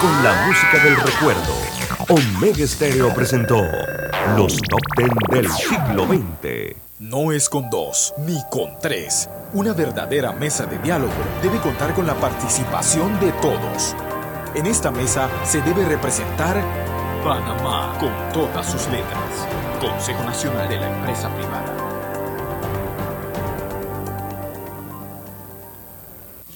con la música del recuerdo. Omega Stereo presentó los top ten del siglo XX. No es con dos, ni con tres. Una verdadera mesa de diálogo debe contar con la participación de todos. En esta mesa se debe representar Panamá con todas sus letras. Consejo Nacional de la Empresa Privada.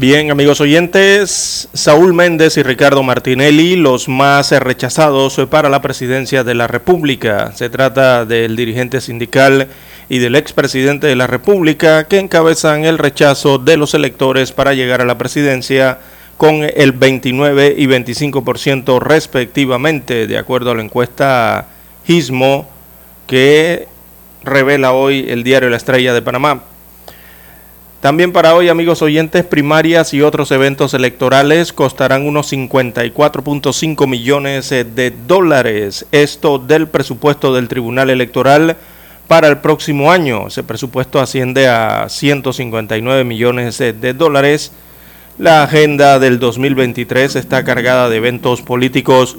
Bien, amigos oyentes, Saúl Méndez y Ricardo Martinelli, los más rechazados para la presidencia de la República. Se trata del dirigente sindical y del expresidente de la República que encabezan el rechazo de los electores para llegar a la presidencia con el 29 y 25% respectivamente, de acuerdo a la encuesta GISMO que revela hoy el diario La Estrella de Panamá. También para hoy, amigos oyentes, primarias y otros eventos electorales costarán unos 54.5 millones de dólares. Esto del presupuesto del Tribunal Electoral para el próximo año. Ese presupuesto asciende a 159 millones de dólares. La agenda del 2023 está cargada de eventos políticos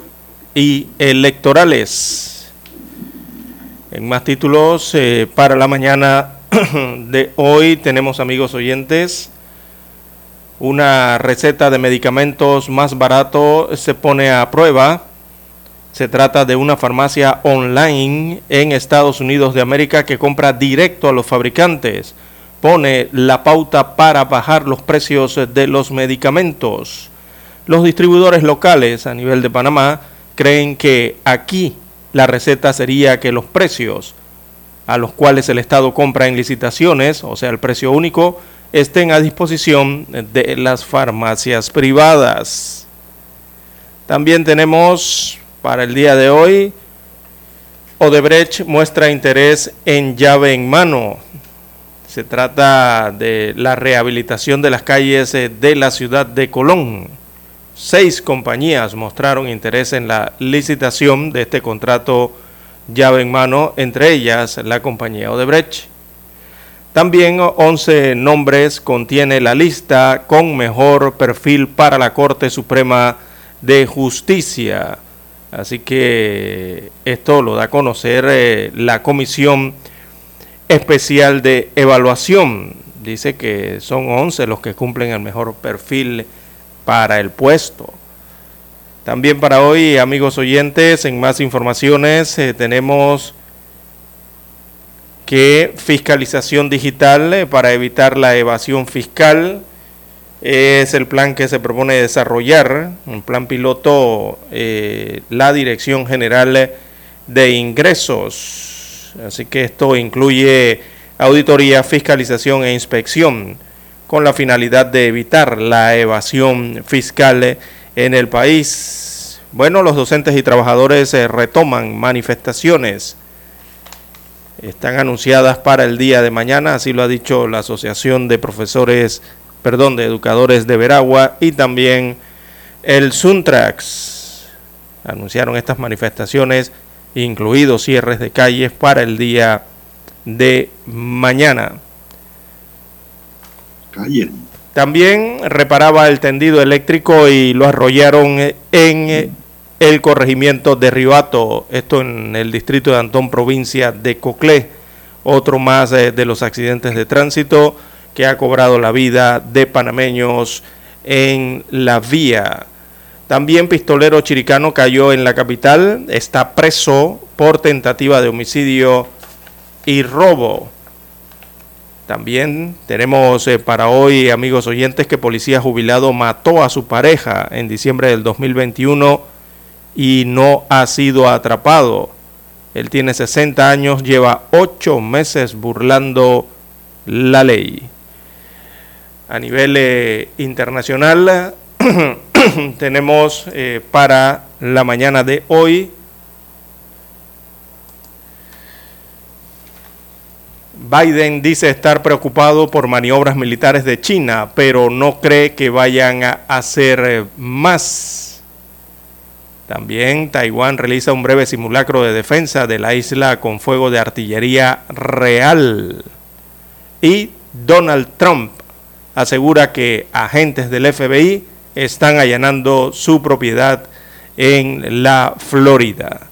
y electorales. En más títulos, eh, para la mañana de hoy tenemos, amigos oyentes, una receta de medicamentos más barato se pone a prueba. Se trata de una farmacia online en Estados Unidos de América que compra directo a los fabricantes. Pone la pauta para bajar los precios de los medicamentos. Los distribuidores locales a nivel de Panamá creen que aquí la receta sería que los precios a los cuales el Estado compra en licitaciones, o sea, el precio único, estén a disposición de las farmacias privadas. También tenemos para el día de hoy, Odebrecht muestra interés en llave en mano. Se trata de la rehabilitación de las calles eh, de la ciudad de Colón. Seis compañías mostraron interés en la licitación de este contrato llave en mano, entre ellas la compañía Odebrecht. También 11 nombres contiene la lista con mejor perfil para la Corte Suprema de Justicia. Así que esto lo da a conocer eh, la Comisión Especial de Evaluación. Dice que son 11 los que cumplen el mejor perfil para el puesto. También para hoy, amigos oyentes, en más informaciones eh, tenemos que fiscalización digital eh, para evitar la evasión fiscal es el plan que se propone desarrollar, un plan piloto, eh, la Dirección General de Ingresos. Así que esto incluye auditoría, fiscalización e inspección con la finalidad de evitar la evasión fiscal en el país. Bueno, los docentes y trabajadores eh, retoman manifestaciones. Están anunciadas para el día de mañana, así lo ha dicho la Asociación de Profesores, perdón, de Educadores de Veragua y también el Suntrax. Anunciaron estas manifestaciones, incluidos cierres de calles para el día de mañana. También reparaba el tendido eléctrico y lo arrollaron en el corregimiento de Ribato, esto en el distrito de Antón, provincia de Coclé. Otro más eh, de los accidentes de tránsito que ha cobrado la vida de panameños en la vía. También pistolero chiricano cayó en la capital, está preso por tentativa de homicidio y robo. También tenemos eh, para hoy, amigos oyentes, que policía jubilado mató a su pareja en diciembre del 2021 y no ha sido atrapado. Él tiene 60 años, lleva 8 meses burlando la ley. A nivel eh, internacional tenemos eh, para la mañana de hoy Biden dice estar preocupado por maniobras militares de China, pero no cree que vayan a hacer eh, más. También Taiwán realiza un breve simulacro de defensa de la isla con fuego de artillería real. Y Donald Trump asegura que agentes del FBI están allanando su propiedad en la Florida.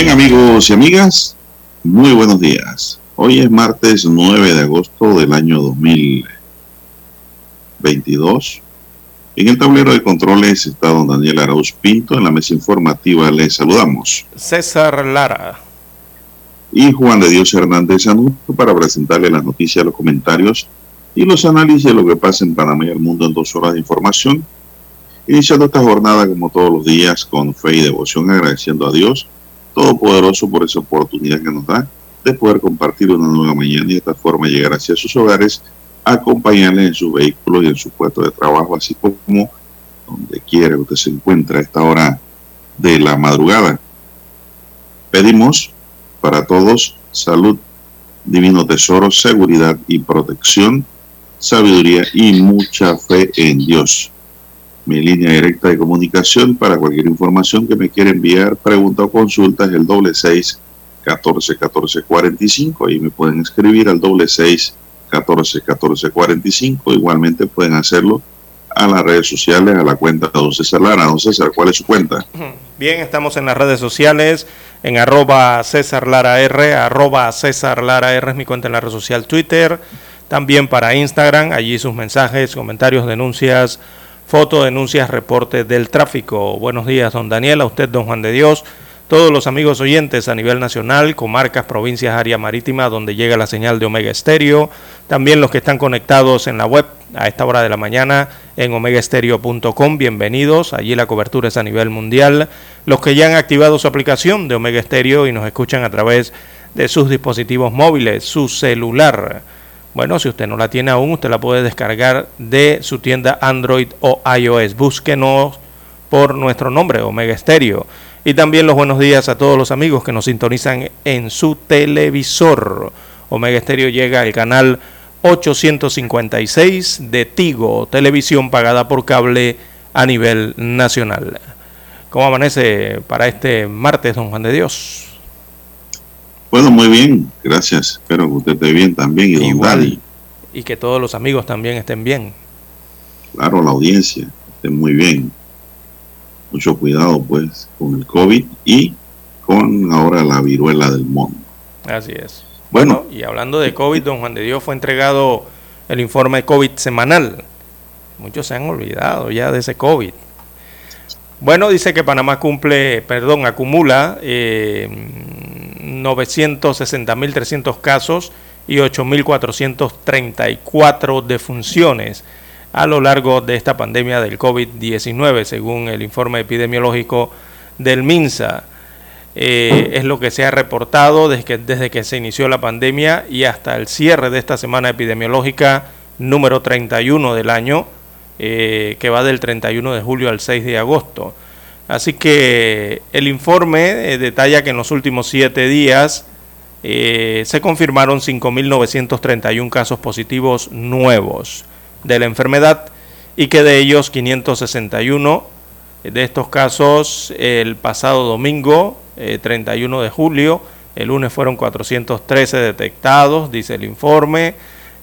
Bien amigos y amigas, muy buenos días. Hoy es martes 9 de agosto del año 2022. En el tablero de controles está don Daniel Arauz Pinto. En la mesa informativa les saludamos. César Lara. Y Juan de Dios Hernández Anuncio para presentarle las noticias, los comentarios y los análisis de lo que pasa en Panamá y el mundo en dos horas de información. Iniciando esta jornada como todos los días con fe y devoción agradeciendo a Dios Todopoderoso por esa oportunidad que nos da de poder compartir una nueva mañana y de esta forma llegar hacia sus hogares, acompañarles en sus vehículos y en su puesto de trabajo, así como donde quiera que usted se encuentre a esta hora de la madrugada. Pedimos para todos salud, divino tesoro, seguridad y protección, sabiduría y mucha fe en Dios. Mi línea directa de comunicación para cualquier información que me quiera enviar, pregunta o consulta es el doble seis catorce catorce cuarenta y cinco. Ahí me pueden escribir al doble seis catorce catorce cuarenta y cinco. Igualmente pueden hacerlo a las redes sociales, a la cuenta de Don César Lara. Don César, ¿cuál es su cuenta? Bien, estamos en las redes sociales, en arroba César Lara R, arroba César Lara R es mi cuenta en la red social Twitter, también para Instagram, allí sus mensajes, comentarios, denuncias, fotos, denuncias, reportes del tráfico. Buenos días, don Daniel, a usted, don Juan de Dios, todos los amigos oyentes a nivel nacional, comarcas, provincias, área marítima, donde llega la señal de Omega Estéreo, también los que están conectados en la web a esta hora de la mañana en omegaestereo.com, bienvenidos, allí la cobertura es a nivel mundial, los que ya han activado su aplicación de Omega Estéreo y nos escuchan a través de sus dispositivos móviles, su celular. Bueno, si usted no la tiene aún, usted la puede descargar de su tienda Android o iOS. Búsquenos por nuestro nombre, Omega Stereo. Y también los buenos días a todos los amigos que nos sintonizan en su televisor. Omega Stereo llega al canal 856 de Tigo, televisión pagada por cable a nivel nacional. ¿Cómo amanece para este martes, don Juan de Dios? Bueno, muy bien, gracias. Espero que usted esté bien también y don Igual, Y que todos los amigos también estén bien. Claro, la audiencia esté muy bien. Mucho cuidado pues con el COVID y con ahora la viruela del mono. Así es. Bueno, y hablando de COVID, don Juan de Dios fue entregado el informe COVID semanal. Muchos se han olvidado ya de ese COVID. Bueno, dice que Panamá cumple, perdón, acumula eh, 960.300 casos y 8.434 defunciones a lo largo de esta pandemia del COVID-19, según el informe epidemiológico del MINSA. Eh, es lo que se ha reportado desde que, desde que se inició la pandemia y hasta el cierre de esta semana epidemiológica número 31 del año, eh, que va del 31 de julio al 6 de agosto. Así que el informe eh, detalla que en los últimos siete días eh, se confirmaron 5.931 casos positivos nuevos de la enfermedad y que de ellos 561 de estos casos el pasado domingo, 31 eh, de julio, el lunes fueron 413 detectados, dice el informe,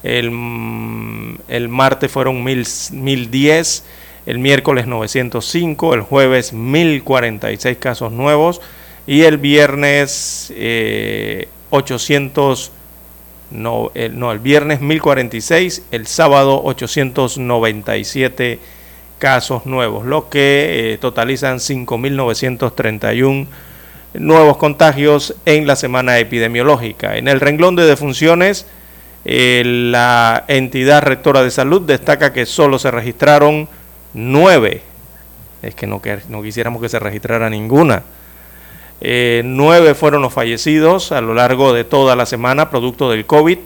el, mm, el martes fueron 1010 el miércoles 905, el jueves 1046 casos nuevos y el viernes 800, eh, no el, viernes 1046, el sábado 897 casos nuevos, lo que eh, totalizan 5.931 nuevos contagios en la semana epidemiológica. En el renglón de defunciones, eh, la entidad rectora de salud destaca que solo se registraron nueve, es que no, no quisiéramos que se registrara ninguna, eh, nueve fueron los fallecidos a lo largo de toda la semana producto del COVID.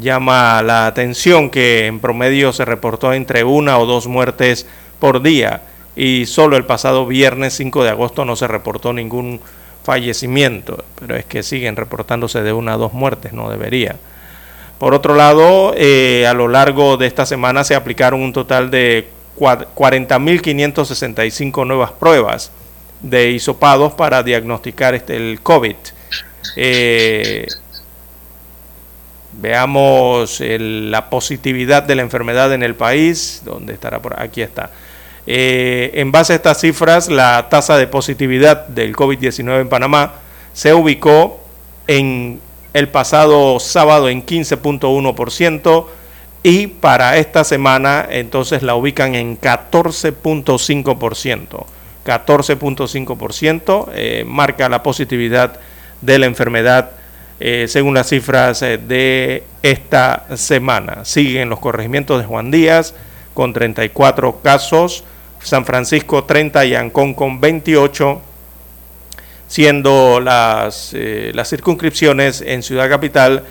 Llama la atención que en promedio se reportó entre una o dos muertes por día y solo el pasado viernes 5 de agosto no se reportó ningún fallecimiento, pero es que siguen reportándose de una a dos muertes, no debería. Por otro lado, eh, a lo largo de esta semana se aplicaron un total de 40.565 nuevas pruebas de hisopados para diagnosticar este, el COVID. Eh, veamos la positividad de la enfermedad en el país. ¿Dónde estará? Por aquí está. Eh, en base a estas cifras, la tasa de positividad del COVID-19 en Panamá se ubicó en el pasado sábado en 15.1%, y para esta semana entonces la ubican en 14.5%. 14.5% eh, marca la positividad de la enfermedad eh, según las cifras eh, de esta semana. Siguen los corregimientos de Juan Díaz con 34 casos, San Francisco 30 y Ancón con 28, siendo las, las circunscripciones en Ciudad Capital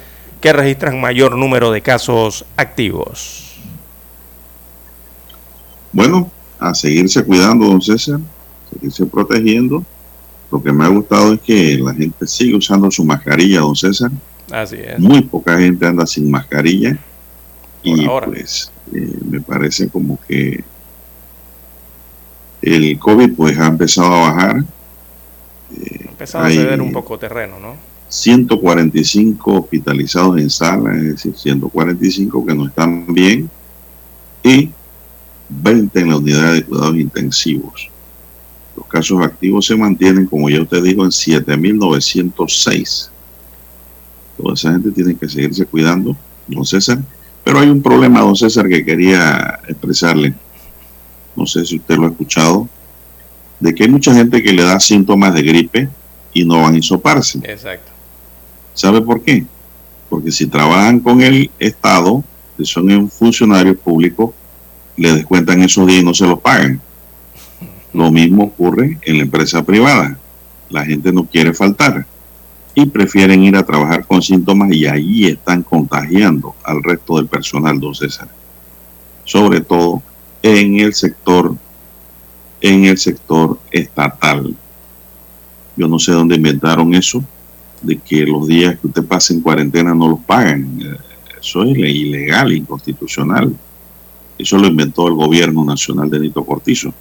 que registran mayor número de casos activos. Bueno, a seguirse cuidando, don César, seguirse protegiendo. Lo que me ha gustado es que la gente sigue usando su mascarilla, don César. Así es. Muy poca gente anda sin mascarilla. y pues eh, me parece como que el COVID pues ha empezado a bajar. Eh, ha empezado a ceder un poco terreno, ¿no? 145 hospitalizados en sala, es decir, 145 que no están bien, y 20 en la unidad de cuidados intensivos. Los casos activos se mantienen, como ya usted dijo, en 7.906. Toda esa gente tiene que seguirse cuidando, don César. Pero hay un problema, don César, que quería expresarle. No sé si usted lo ha escuchado. De que hay mucha gente que le da síntomas de gripe y no van a hisoparse. Exacto. ¿Sabe por qué? Porque si trabajan con el Estado, que son un funcionario público, le descuentan esos días y no se los pagan. Lo mismo ocurre en la empresa privada. La gente no quiere faltar y prefieren ir a trabajar con síntomas y ahí están contagiando al resto del personal, don César. Sobre todo en el sector, en el sector estatal. Yo no sé dónde inventaron eso, de que los días que usted pase en cuarentena no los pagan. Eso es ilegal, inconstitucional. Eso lo inventó el gobierno nacional de Nito Cortizo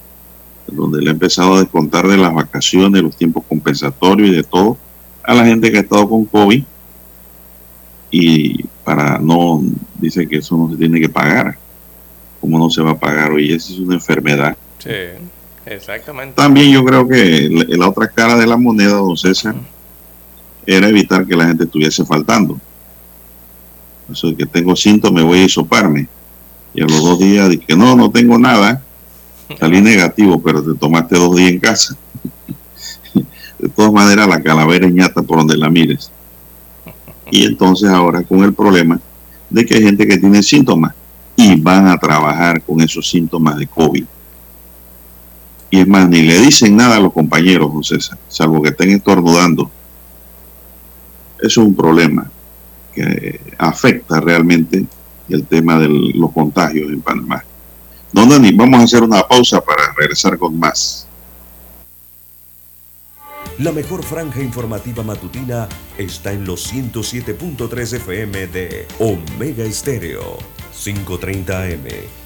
donde le ha empezado a descontar de las vacaciones, los tiempos compensatorios y de todo a la gente que ha estado con COVID y para no, dice que eso no se tiene que pagar. ¿Cómo no se va a pagar hoy? Esa es una enfermedad. Sí, exactamente. También yo creo que la, otra cara de la moneda, don César, era evitar que la gente estuviese faltando. Eso de que tengo síntomas, voy a hisoparme. Y a los dos días dije, no, no tengo nada Salí negativo, pero te tomaste dos días en casa. De todas maneras, la calavera ñata por donde la mires. Y entonces ahora con el problema de que hay gente que tiene síntomas y van a trabajar con esos síntomas de COVID. Y es más, ni le dicen nada a los compañeros, José, salvo que estén estornudando. Eso es un problema que afecta realmente el tema de los contagios en Panamá. Don Dani, vamos a hacer una pausa para regresar con más. La mejor franja informativa matutina está en los 107.3 FM de Omega Estéreo. 5.30 AM.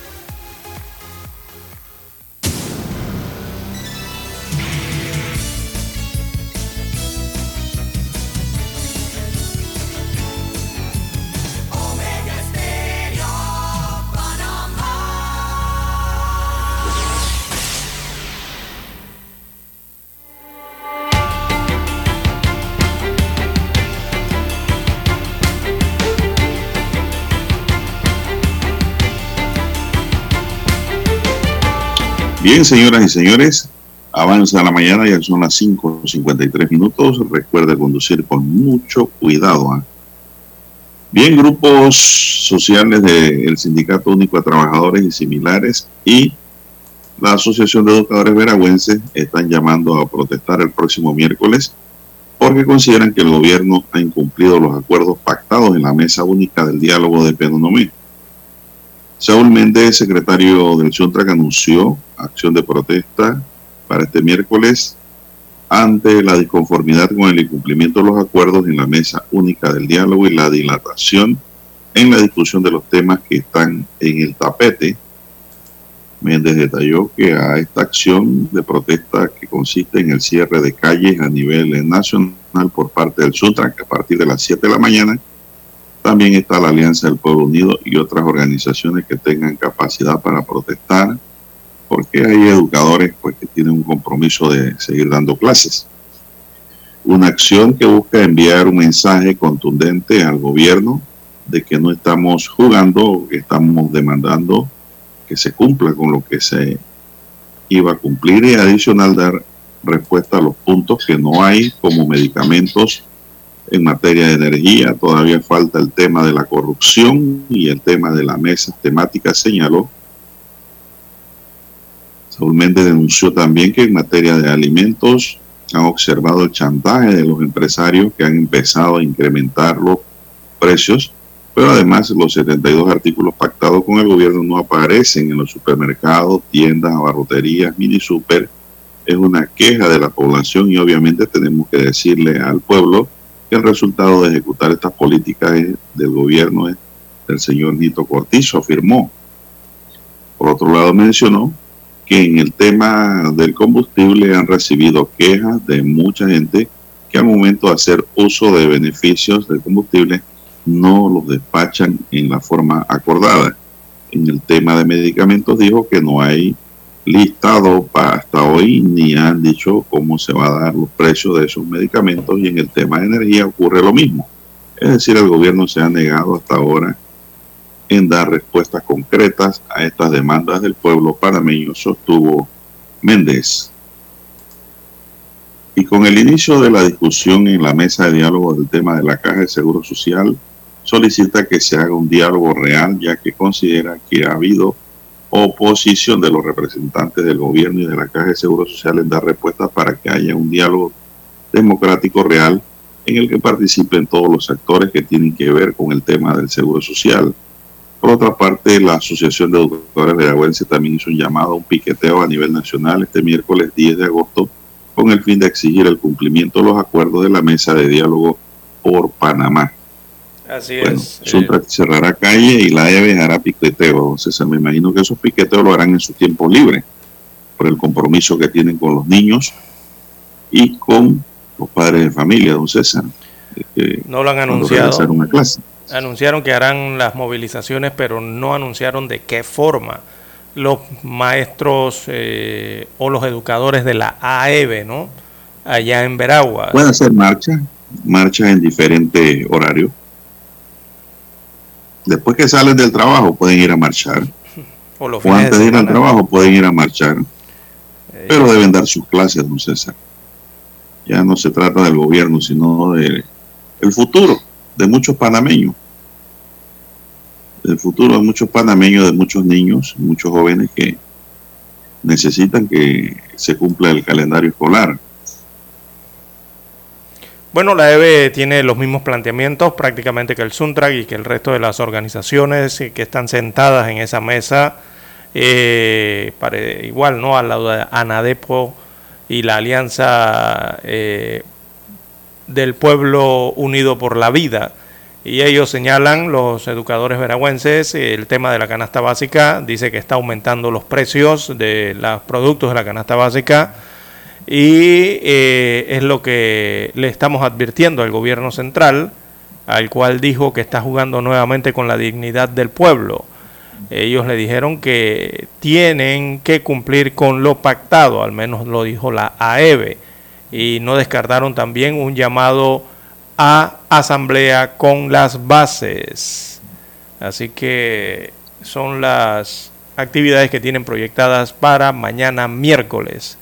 Bien, señoras y señores, avanza la mañana, ya son las 5.53 minutos. Recuerde conducir con mucho cuidado. ¿ah? Bien, grupos sociales del Sindicato Único de Trabajadores y similares y la Asociación de Educadores Veragüenses están llamando a protestar el próximo miércoles porque consideran que el gobierno ha incumplido los acuerdos pactados en la Mesa Única del Diálogo de Penonomé. Saúl Méndez, secretario del que anunció acción de protesta para este miércoles ante la disconformidad con el incumplimiento de los acuerdos en la mesa única del diálogo y la dilatación en la discusión de los temas que están en el tapete. Méndez detalló que a esta acción de protesta que consiste en el cierre de calles a nivel nacional por parte del Sutra, que a partir de las 7 de la mañana, también está la Alianza del Pueblo Unido y otras organizaciones que tengan capacidad para protestar porque hay educadores pues, que tienen un compromiso de seguir dando clases. Una acción que busca enviar un mensaje contundente al gobierno de que no estamos jugando, que estamos demandando que se cumpla con lo que se iba a cumplir y adicional dar respuesta a los puntos que no hay como medicamentos en materia de energía. Todavía falta el tema de la corrupción y el tema de la mesa temática, señaló Saúl Méndez denunció también que en materia de alimentos han observado el chantaje de los empresarios que han empezado a incrementar los precios, pero además los 72 artículos pactados con el gobierno no aparecen en los supermercados, tiendas, abarroterías, mini super. Es una queja de la población y obviamente tenemos que decirle al pueblo el resultado de ejecutar estas políticas del gobierno es del señor Nito Cortizo, afirmó. Por otro lado, mencionó que en el tema del combustible han recibido quejas de mucha gente que al momento de hacer uso de beneficios del combustible no los despachan en la forma acordada. En el tema de medicamentos dijo que no hay listado hasta hoy ni han dicho cómo se va a dar los precios de esos medicamentos y en el tema de energía ocurre lo mismo. Es decir, el gobierno se ha negado hasta ahora en dar respuestas concretas a estas demandas del pueblo panameño, sostuvo Méndez. Y con el inicio de la discusión en la mesa de diálogo del tema de la Caja de Seguro Social, solicita que se haga un diálogo real, ya que considera que ha habido oposición de los representantes del gobierno y de la Caja de Seguro Social en dar respuestas para que haya un diálogo democrático real en el que participen todos los actores que tienen que ver con el tema del seguro social. Por otra parte, la Asociación de Educadores Veragüenses también hizo un llamado a un piqueteo a nivel nacional este miércoles 10 de agosto con el fin de exigir el cumplimiento de los acuerdos de la mesa de diálogo por Panamá. Así es. Eh. cerrará calle y la EVE hará piqueteo. César, me imagino que esos piqueteos lo harán en su tiempo libre, por el compromiso que tienen con los niños y con los padres de familia, don César. no lo han anunciado. Una clase anunciaron que harán las movilizaciones, pero no anunciaron de qué forma los maestros eh, o los educadores de la AEB, ¿no? Allá en Veragua. Pueden hacer marcha, marchas en diferentes horarios. Después que salen del trabajo pueden ir a marchar. O, los antes de, ir al trabajo pueden ir a marchar. Eh, pero deben dar sus clases, don César. Ya no se trata del gobierno, sino del el futuro de muchos panameños el futuro de muchos panameños, de muchos niños, muchos jóvenes que necesitan que se cumpla el calendario escolar. Bueno, la EVE tiene los mismos planteamientos prácticamente que el Suntrack y que el resto de las organizaciones que están sentadas en esa mesa, eh, igual, ¿no? Lado de ANADEPO y la Alianza eh, del Pueblo Unido por la Vida y ellos señalan, los educadores veragüenses, el tema de la canasta básica, dice que está aumentando los precios de los productos de la canasta básica y eh, es lo que le estamos advirtiendo al gobierno central, al cual dijo que está jugando nuevamente con la dignidad del pueblo. Ellos le dijeron que tienen que cumplir con lo pactado, al menos lo dijo la AEBE, y no descartaron también un llamado a asamblea con las bases. Así que son las actividades que tienen proyectadas para mañana miércoles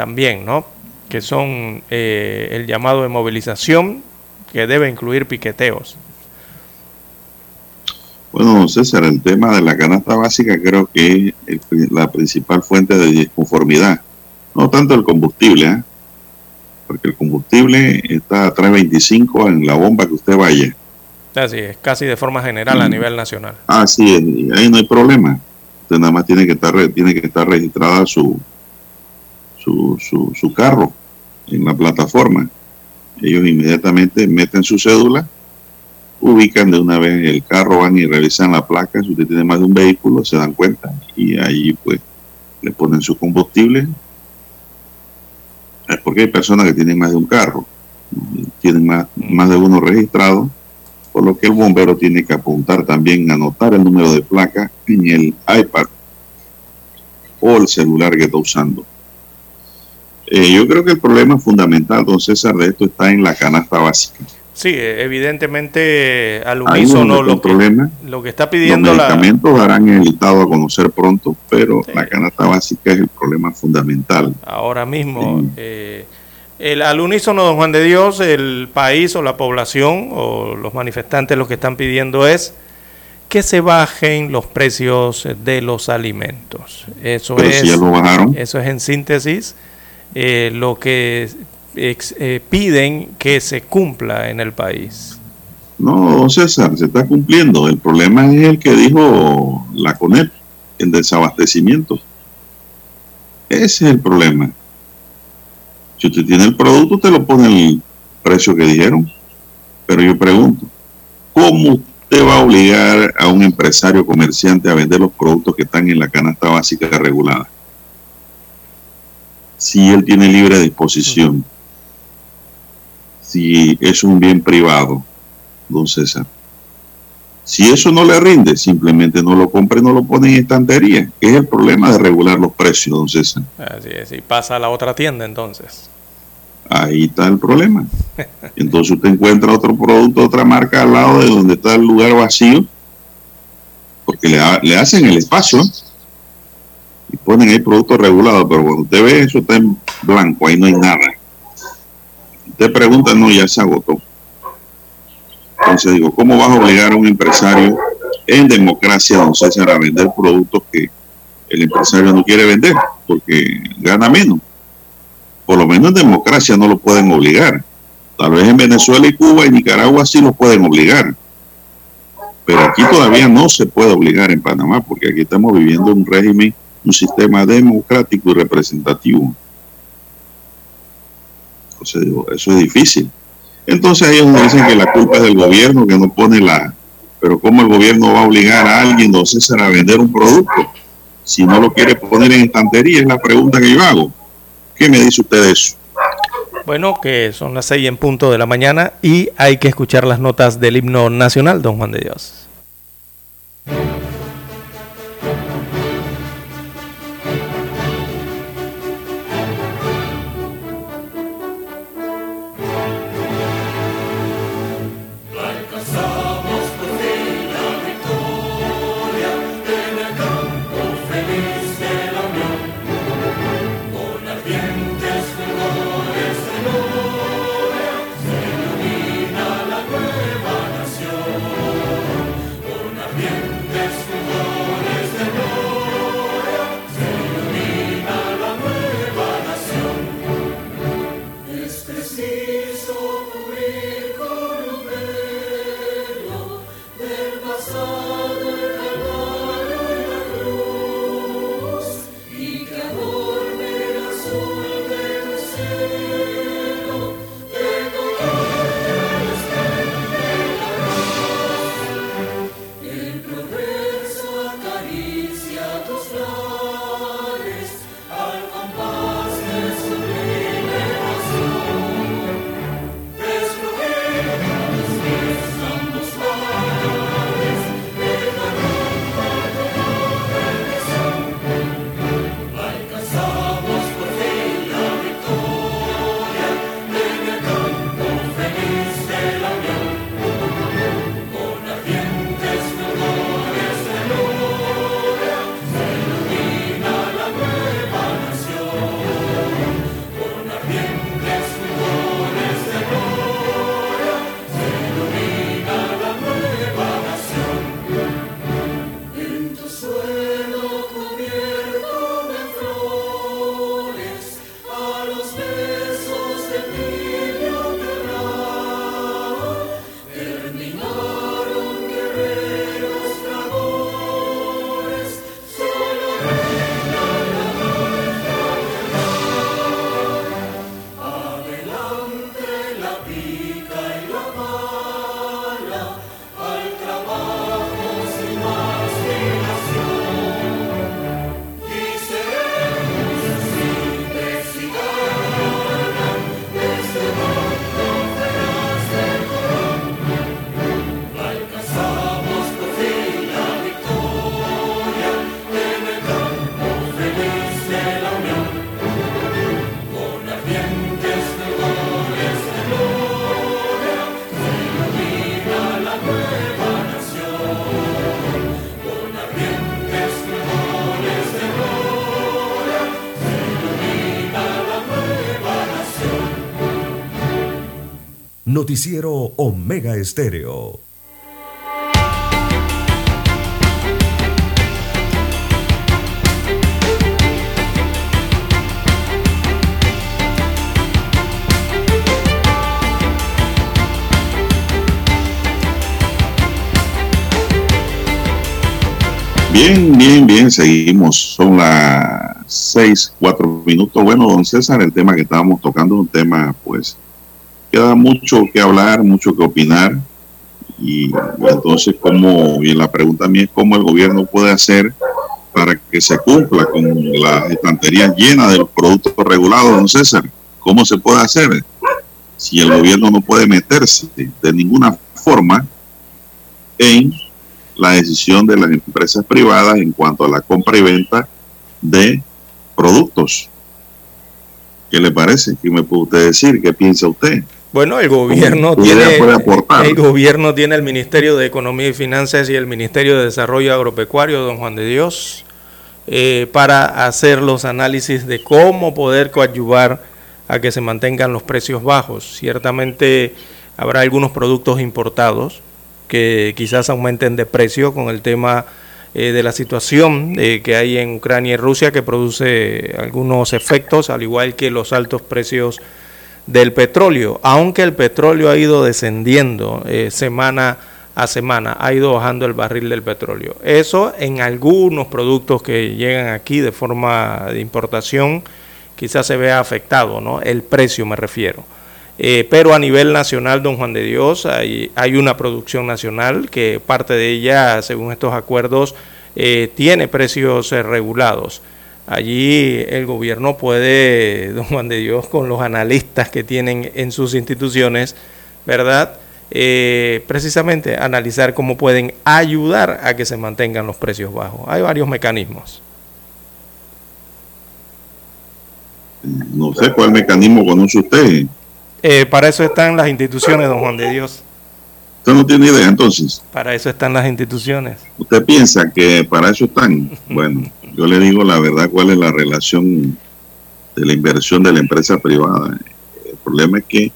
también, ¿no? Que son eh, el llamado de movilización que debe incluir piqueteos. Bueno, César, el tema de la canasta básica creo que es la principal fuente de disconformidad. No tanto el combustible, ¿eh? porque el combustible está a 3.25 en la bomba que usted vaya. Así es, casi de forma general a mm. nivel nacional. Así es, ahí no hay problema. Usted nada más tiene que estar, tiene que estar registrada su, su, carro en la plataforma. Ellos inmediatamente meten su cédula, ubican de una vez el carro, van y revisan la placa. Si usted tiene más de un vehículo, se dan cuenta y ahí pues le ponen su combustible. Porque hay personas que tienen más de un carro, tienen más, más de uno registrado, por lo que el bombero tiene que apuntar también, anotar el número de placa en el iPad o el celular que está usando. Eh, yo creo que el problema fundamental, don César, de esto está en la canasta básica. Sí, evidentemente al unísono lo, que, lo que está pidiendo los medicamentos darán el listado a conocer pronto, pero la canasta básica es el problema fundamental. Ahora mismo, eh, el, al unísono, don Juan de Dios, el país o la población o los manifestantes lo que están pidiendo es que se bajen los precios de los alimentos. Eso es, Eso es en síntesis eh, lo que eh, piden que se cumpla en el país. No, César, se está cumpliendo. El problema es el que dijo la CONEP, el desabastecimiento. Ese es el problema. Si usted tiene el producto, usted lo pone el precio que dijeron. Pero yo pregunto, ¿cómo usted va a obligar a un empresario comerciante a vender los productos que están en la canasta básica regulada? Si él tiene libre disposición, si es un bien privado, don César. Si eso no le rinde, simplemente no lo compre, no lo pone en estantería, es el problema de regular los precios, don César. Así es, y pasa a la otra tienda entonces. Ahí está el problema. Entonces usted encuentra otro producto, otra marca al lado de donde está el lugar vacío, porque le, le hacen el espacio y ponen ahí productos regulados, pero cuando usted ve eso está en blanco, ahí no hay nada. Usted pregunta, no, ya se agotó. Entonces digo, ¿cómo vas a obligar a un empresario en democracia, don César, a vender productos que el empresario no quiere vender porque gana menos? Por lo menos en democracia no lo pueden obligar. Tal vez en Venezuela y Cuba y Nicaragua sí lo pueden obligar. Pero aquí todavía no se puede obligar en Panamá porque aquí estamos viviendo un régimen un sistema democrático y representativo. Eso es difícil. Entonces ellos dicen que la culpa es del gobierno que no pone la... Pero ¿cómo el gobierno va a obligar a alguien, don César, a vender un producto si no lo quiere poner en estantería? Es la pregunta que yo hago. ¿Qué me dice usted de eso? Bueno, que son las seis en punto de la mañana y hay que escuchar las notas del himno nacional, don Juan de Dios. Noticiero Omega Estéreo. Bien, bien, bien, seguimos. Son las seis, cuatro minutos. Bueno, don César, el tema que estábamos tocando es un tema, pues, mucho que hablar, mucho que opinar. Y entonces, ¿cómo? Y la pregunta mía es cómo el gobierno puede hacer para que se cumpla con las estanterías llenas de los productos regulados, don César. ¿Cómo se puede hacer? Si el gobierno no puede meterse de ninguna forma en la decisión de las empresas privadas en cuanto a la compra y venta de productos. ¿Qué le parece? ¿Qué me puede usted decir? ¿Qué piensa usted? Bueno, el gobierno tiene el gobierno tiene el Ministerio de Economía y Finanzas y el Ministerio de Desarrollo Agropecuario, don Juan de Dios, eh, para hacer los análisis de cómo poder coadyuvar a que se mantengan los precios bajos. Ciertamente habrá algunos productos importados que quizás aumenten de precio con el tema eh, de la situación eh, que hay en Ucrania y Rusia que produce algunos efectos, al igual que los altos precios del petróleo. Aunque el petróleo ha ido descendiendo eh, semana a semana, ha ido bajando el barril del petróleo. Eso en algunos productos que llegan aquí de forma de importación quizás se vea afectado, ¿no? El precio me refiero. Eh, pero a nivel nacional, don Juan de Dios, hay, hay, una producción nacional que parte de ella, según estos acuerdos, eh, tiene precios regulados. Allí el gobierno puede, don Juan de Dios, con los analistas que tienen en sus instituciones, ¿verdad? precisamente analizar cómo pueden ayudar a que se mantengan los precios bajos. Hay varios mecanismos. No sé cuál mecanismo conoce usted. Eh, para eso están las instituciones, don Juan de Dios. ¿Usted no tiene idea entonces? Para eso están las instituciones. ¿Usted piensa que para eso están? Bueno, yo le digo la verdad cuál es la relación de la inversión de la empresa privada. El problema es que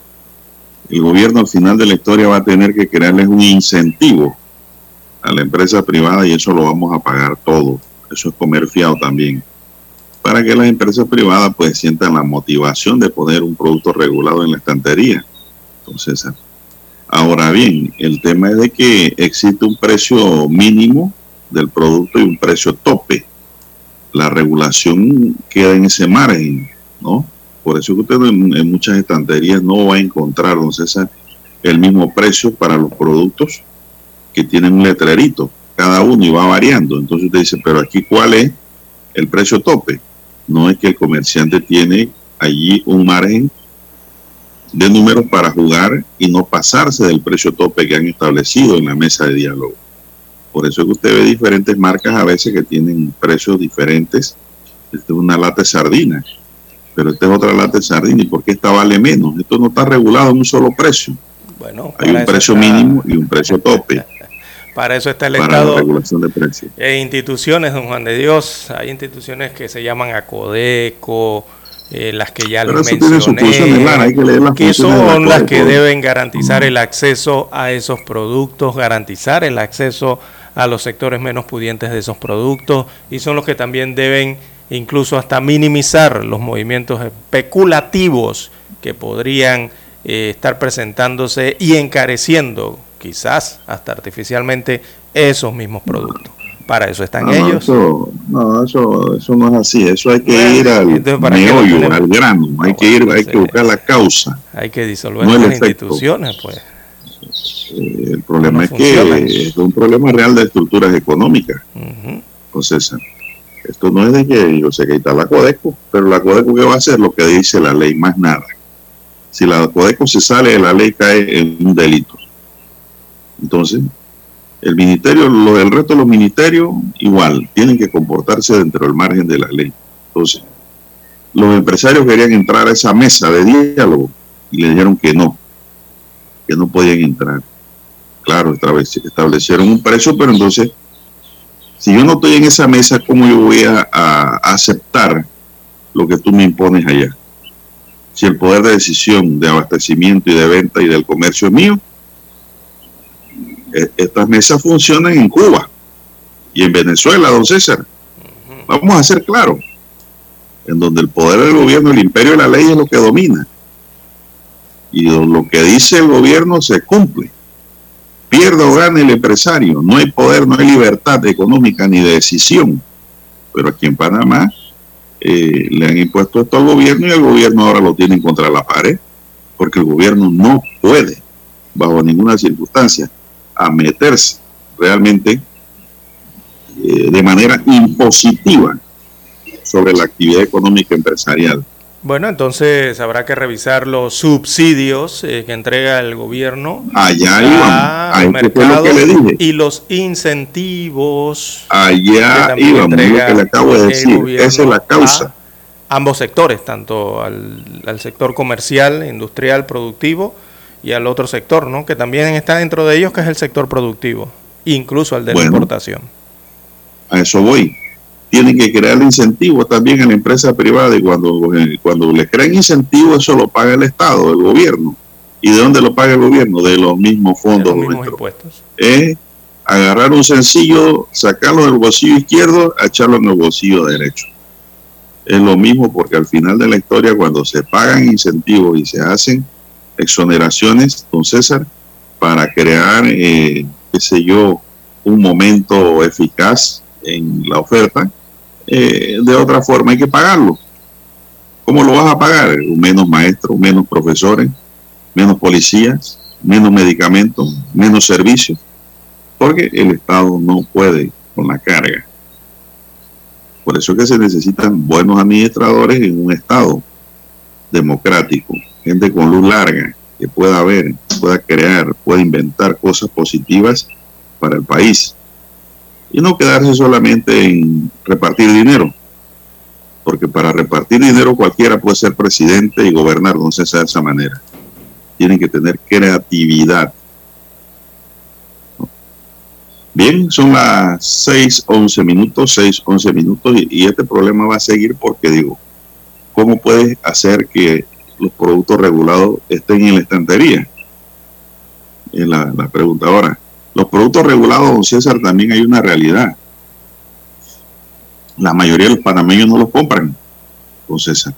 el gobierno al final de la historia va a tener que crearles un incentivo a la empresa privada y eso lo vamos a pagar todo. Eso es comer fiado también para que las empresas privadas pues sientan la motivación de poner un producto regulado en la estantería. Entonces, ahora bien, el tema es de que existe un precio mínimo del producto y un precio tope. La regulación queda en ese margen, ¿no? Por eso que usted en, muchas estanterías no va a encontrar, don el mismo precio para los productos que tienen un letrerito, cada uno y va variando. Entonces usted dice, pero aquí cuál es el precio tope no es que el comerciante tiene allí un margen de números para jugar y no pasarse del precio tope que han establecido en la mesa de diálogo. Por eso es que usted ve diferentes marcas a veces que tienen precios diferentes. Esta es una lata de sardinas, pero esta es otra lata de sardinas. ¿Y por qué esta vale menos? Esto no está regulado en un solo precio. Bueno, Hay un precio mínimo y un precio tope. Para eso está el Estado. regulación de precios. Hay instituciones, don Juan de Dios, hay instituciones que se llaman ACODECO, eh, las que ya lo mencioné, que, son las que deben garantizar el acceso a esos productos, garantizar el acceso a los sectores menos pudientes de esos productos y son los que también deben incluso hasta minimizar los movimientos especulativos que podrían eh, estar presentándose y encareciendo quizás hasta artificialmente esos mismos productos. Para eso están ellos. no, eso, eso no es así. Eso hay que ir al meollo, al grano. Hay que ir, hay que buscar la causa. Hay que disolver las instituciones, pues. Eh, el problema es que es un problema real de estructuras económicas. Entonces, esto no es de que yo sé que está la Codeco, pero la Codeco ¿qué va a hacer? Lo que dice la ley, más nada. Si la Codeco se sale de la ley, cae en un delito. Entonces, el ministerio, lo, el resto de los ministerios, igual, tienen que comportarse dentro del margen de la ley. Entonces, los empresarios querían entrar a esa mesa de diálogo y le dijeron que no, que no podían entrar. Claro, establecieron un precio, pero entonces, si yo no estoy en esa mesa, ¿cómo yo voy a, a aceptar lo que tú me impones allá? si el poder de decisión de abastecimiento y de venta y del comercio es mío, e, estas mesas funcionan en Cuba y en Venezuela, don César. Vamos a ser claros, en donde el poder del gobierno, el imperio de la ley es lo que domina. Y lo que dice el gobierno se cumple. Pierda o gane el empresario. No hay poder, no hay libertad económica ni de decisión. Pero aquí en Panamá eh, le han impuesto esto al gobierno y el gobierno ahora lo tiene contra la pared, porque el gobierno no puede, bajo ninguna circunstancia, a meterse realmente eh, de manera impositiva sobre la actividad económica empresarial. Bueno, entonces habrá que revisar los subsidios eh, que entrega el gobierno allá al mercado y los incentivos. Allá íbamos, lo que le acabo de decir. Esa es la causa. ambos sectores, tanto al, sector comercial, industrial, productivo y al otro sector, ¿no? Que también está dentro de ellos, que es el sector productivo, incluso al de la importación. A eso voy tienen que crear incentivos también en la empresa privada y cuando, eh, cuando le crean incentivos eso lo paga el Estado, el gobierno. ¿Y de dónde lo paga el gobierno? De los mismos fondos. De los impuestos. agarrar un sencillo, sacarlo del bolsillo izquierdo, echarlo en el bolsillo derecho. Es lo mismo porque al final de la historia, cuando se pagan incentivos y se hacen exoneraciones, don César, para crear, eh, qué sé yo, un momento eficaz en la oferta, eh, de otra forma hay que pagarlo. ¿Cómo lo vas a pagar? Menos maestros, menos profesores, menos policías, menos medicamentos, menos servicios, porque el Estado no puede con la carga. Por eso es que se necesitan buenos administradores en un Estado democrático, gente con luz larga, que pueda ver, pueda crear, pueda inventar cosas positivas para el país y no quedarse solamente en repartir dinero, porque para repartir dinero cualquiera puede ser presidente y gobernar, no sé de esa manera. Tienen que tener creatividad. Bien, son las 6, 11 minutos, 6, 11 minutos, y, este problema va a seguir porque digo, ¿cómo puedes hacer que los productos regulados estén en la estantería? Es la, la pregunta ahora. Los productos regulados, don César, también hay una realidad. La mayoría de los panameños no los compran, don César.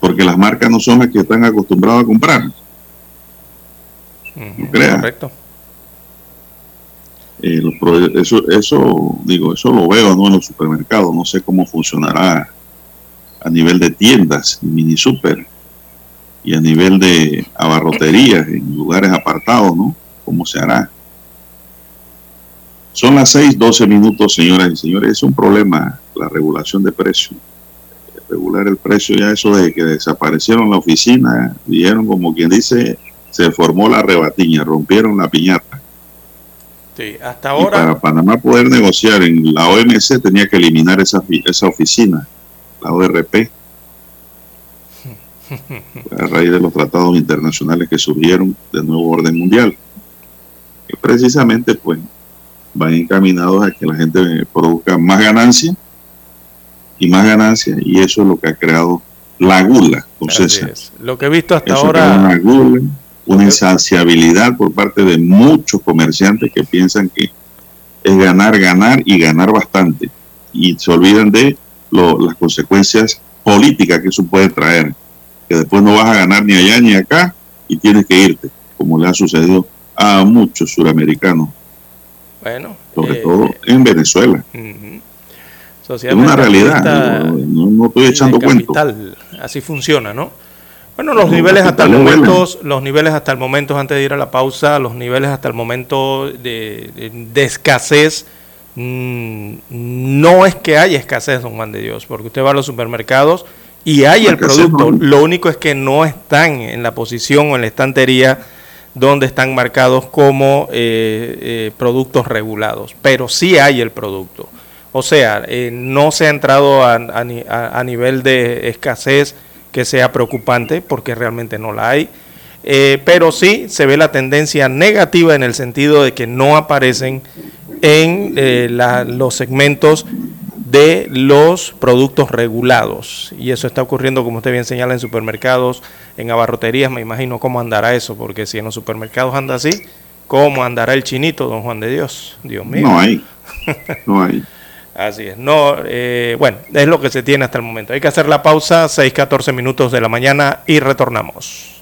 Porque las marcas no son las que están acostumbrados a comprar. no Correcto. Eh, eso, eso, digo, eso lo veo ¿no? en los supermercados. No sé cómo funcionará a nivel de tiendas, mini super y a nivel de abarroterías en lugares apartados, ¿no? Cómo se hará. Son las 6, 12 minutos, señoras y señores. Es un problema la regulación de precios. Regular el precio, ya eso de que desaparecieron la oficina, vieron como quien dice, se formó la rebatiña, rompieron la piñata. Sí, hasta ahora. para Panamá poder negociar en la OMC tenía que eliminar esa, esa oficina, la ORP, a raíz de los tratados internacionales que surgieron del nuevo orden mundial precisamente pues van encaminados a que la gente produzca más ganancia y más ganancia y eso es lo que ha creado la gula. Entonces, lo que he visto hasta ahora... Una gula, una insaciabilidad por parte de muchos comerciantes que piensan que es ganar, ganar y ganar bastante y se olvidan de las consecuencias políticas que eso puede traer, que después no vas a ganar ni allá ni acá y tienes que irte, como le ha sucedido a muchos suramericanos. Bueno, sobre eh, todo en Venezuela. Es una realidad, no, estoy echando cuento. Así funciona, ¿no? Bueno, los niveles hasta el momento, los niveles hasta el momento, antes de ir a la pausa, los niveles hasta el momento de, escasez, mm, no es que haya escasez, don Juan de Dios, porque usted va a los supermercados y hay el producto, lo único es que no están en la posición o en la estantería donde están marcados como eh, eh, productos regulados, pero sí hay el producto. O sea, eh, no se ha entrado a, a, nivel de escasez que sea preocupante, porque realmente no la hay, pero sí se ve la tendencia negativa en el sentido de que no aparecen en los segmentos de los productos regulados. Y eso está ocurriendo, como usted bien señala, en supermercados, en abarroterías. Me imagino cómo andará eso, porque si en los supermercados anda así, ¿cómo andará el chinito, don Juan de Dios? Dios mío. No hay. No hay. Así es. No, eh, bueno, es lo que se tiene hasta el momento. Hay que hacer la pausa, 6-14 minutos de la mañana y retornamos.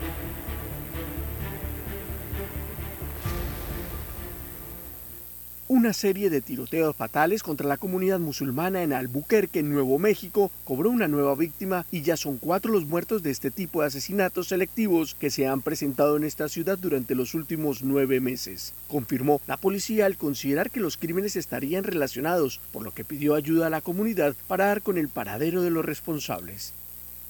Una serie de tiroteos fatales contra la comunidad musulmana en Albuquerque, Nuevo México, cobró una nueva víctima y ya son cuatro los muertos de este tipo de asesinatos selectivos que se han presentado en esta ciudad durante los últimos nueve meses. Confirmó la policía al considerar que los crímenes estarían relacionados, por lo que pidió ayuda a la comunidad para dar con el paradero de los responsables.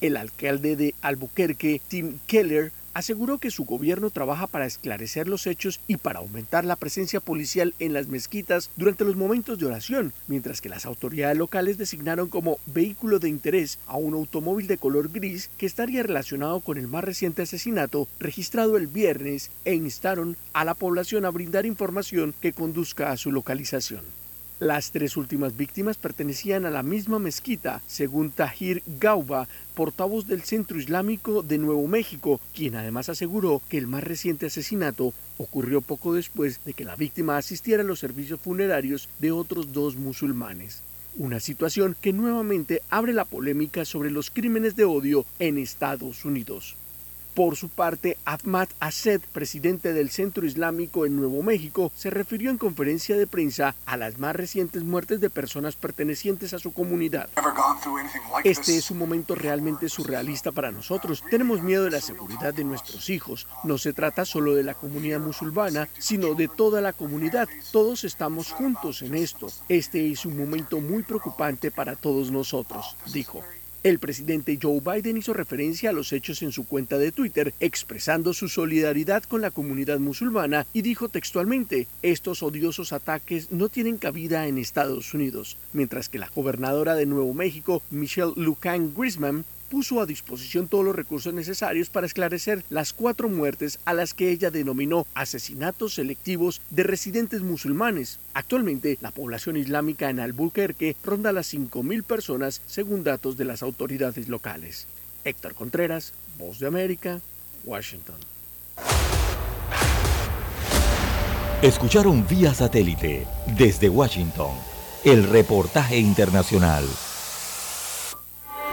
El alcalde de Albuquerque, Tim Keller, aseguró que su gobierno trabaja para esclarecer los hechos y para aumentar la presencia policial en las mezquitas durante los momentos de oración, mientras que las autoridades locales designaron como vehículo de interés a un automóvil de color gris que estaría relacionado con el más reciente asesinato registrado el viernes e instaron a la población a brindar información que conduzca a su localización. Las tres últimas víctimas pertenecían a la misma mezquita, según Tahir Gauba, portavoz del Centro Islámico de Nuevo México, quien además aseguró que el más reciente asesinato ocurrió poco después de que la víctima asistiera a los servicios funerarios de otros dos musulmanes. Una situación que nuevamente abre la polémica sobre los crímenes de odio en Estados Unidos. Por su parte, Ahmad Assed, presidente del Centro Islámico en Nuevo México, se refirió en conferencia de prensa a las más recientes muertes de personas pertenecientes a su comunidad. Este es un momento realmente surrealista para nosotros. Tenemos miedo de la seguridad de nuestros hijos. No se trata solo de la comunidad musulmana, sino de toda la comunidad. Todos estamos juntos en esto. Este es un momento muy preocupante para todos nosotros, dijo. El presidente Joe Biden hizo referencia a los hechos en su cuenta de Twitter, expresando su solidaridad con la comunidad musulmana y dijo textualmente, estos odiosos ataques no tienen cabida en Estados Unidos, mientras que la gobernadora de Nuevo México, Michelle Lucan Grisman, puso a disposición todos los recursos necesarios para esclarecer las cuatro muertes a las que ella denominó asesinatos selectivos de residentes musulmanes. Actualmente, la población islámica en Albuquerque ronda las 5.000 personas según datos de las autoridades locales. Héctor Contreras, Voz de América, Washington. Escucharon vía satélite desde Washington el reportaje internacional.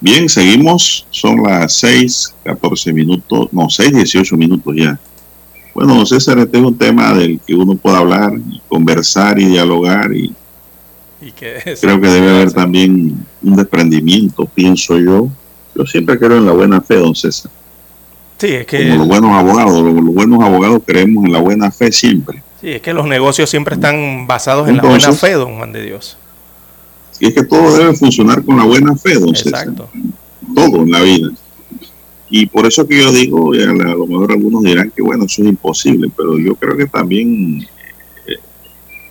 Bien, seguimos. Son las 6, 14 minutos, no, 6, 18 minutos ya. Bueno, César, este es un tema del que uno puede hablar, y conversar y dialogar y, creo que debe haber también un desprendimiento, pienso yo. Yo siempre creo en la buena fe, don César. Sí, es que... Como los buenos abogados, los, buenos abogados creemos en la buena fe siempre. Sí, es que los negocios siempre están basados en la buena fe, don Juan de Dios. Y es que todo debe funcionar con la buena fe, don Exacto. Todo en la vida. Y por eso que yo digo, a lo mejor algunos dirán que bueno, eso es imposible, pero yo creo que también eh,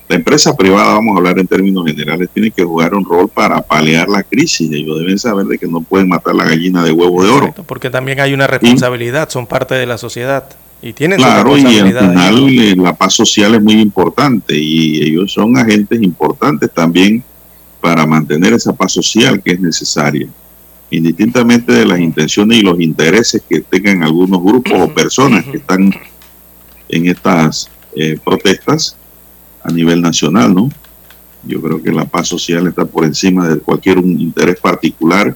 la empresa privada, vamos a hablar en términos generales, tiene que jugar un rol para paliar la crisis. Ellos deben saber de que no pueden matar la gallina de huevo de oro. Porque también hay una responsabilidad, son parte de la sociedad. Y tienen claro, y al final eh, la paz social es muy importante y ellos son agentes importantes también para mantener esa paz social que es necesaria indistintamente de las intenciones y los intereses que tengan algunos grupos o personas que están en estas eh, protestas a nivel nacional, ¿no? Yo creo que la paz social está por encima de cualquier un interés particular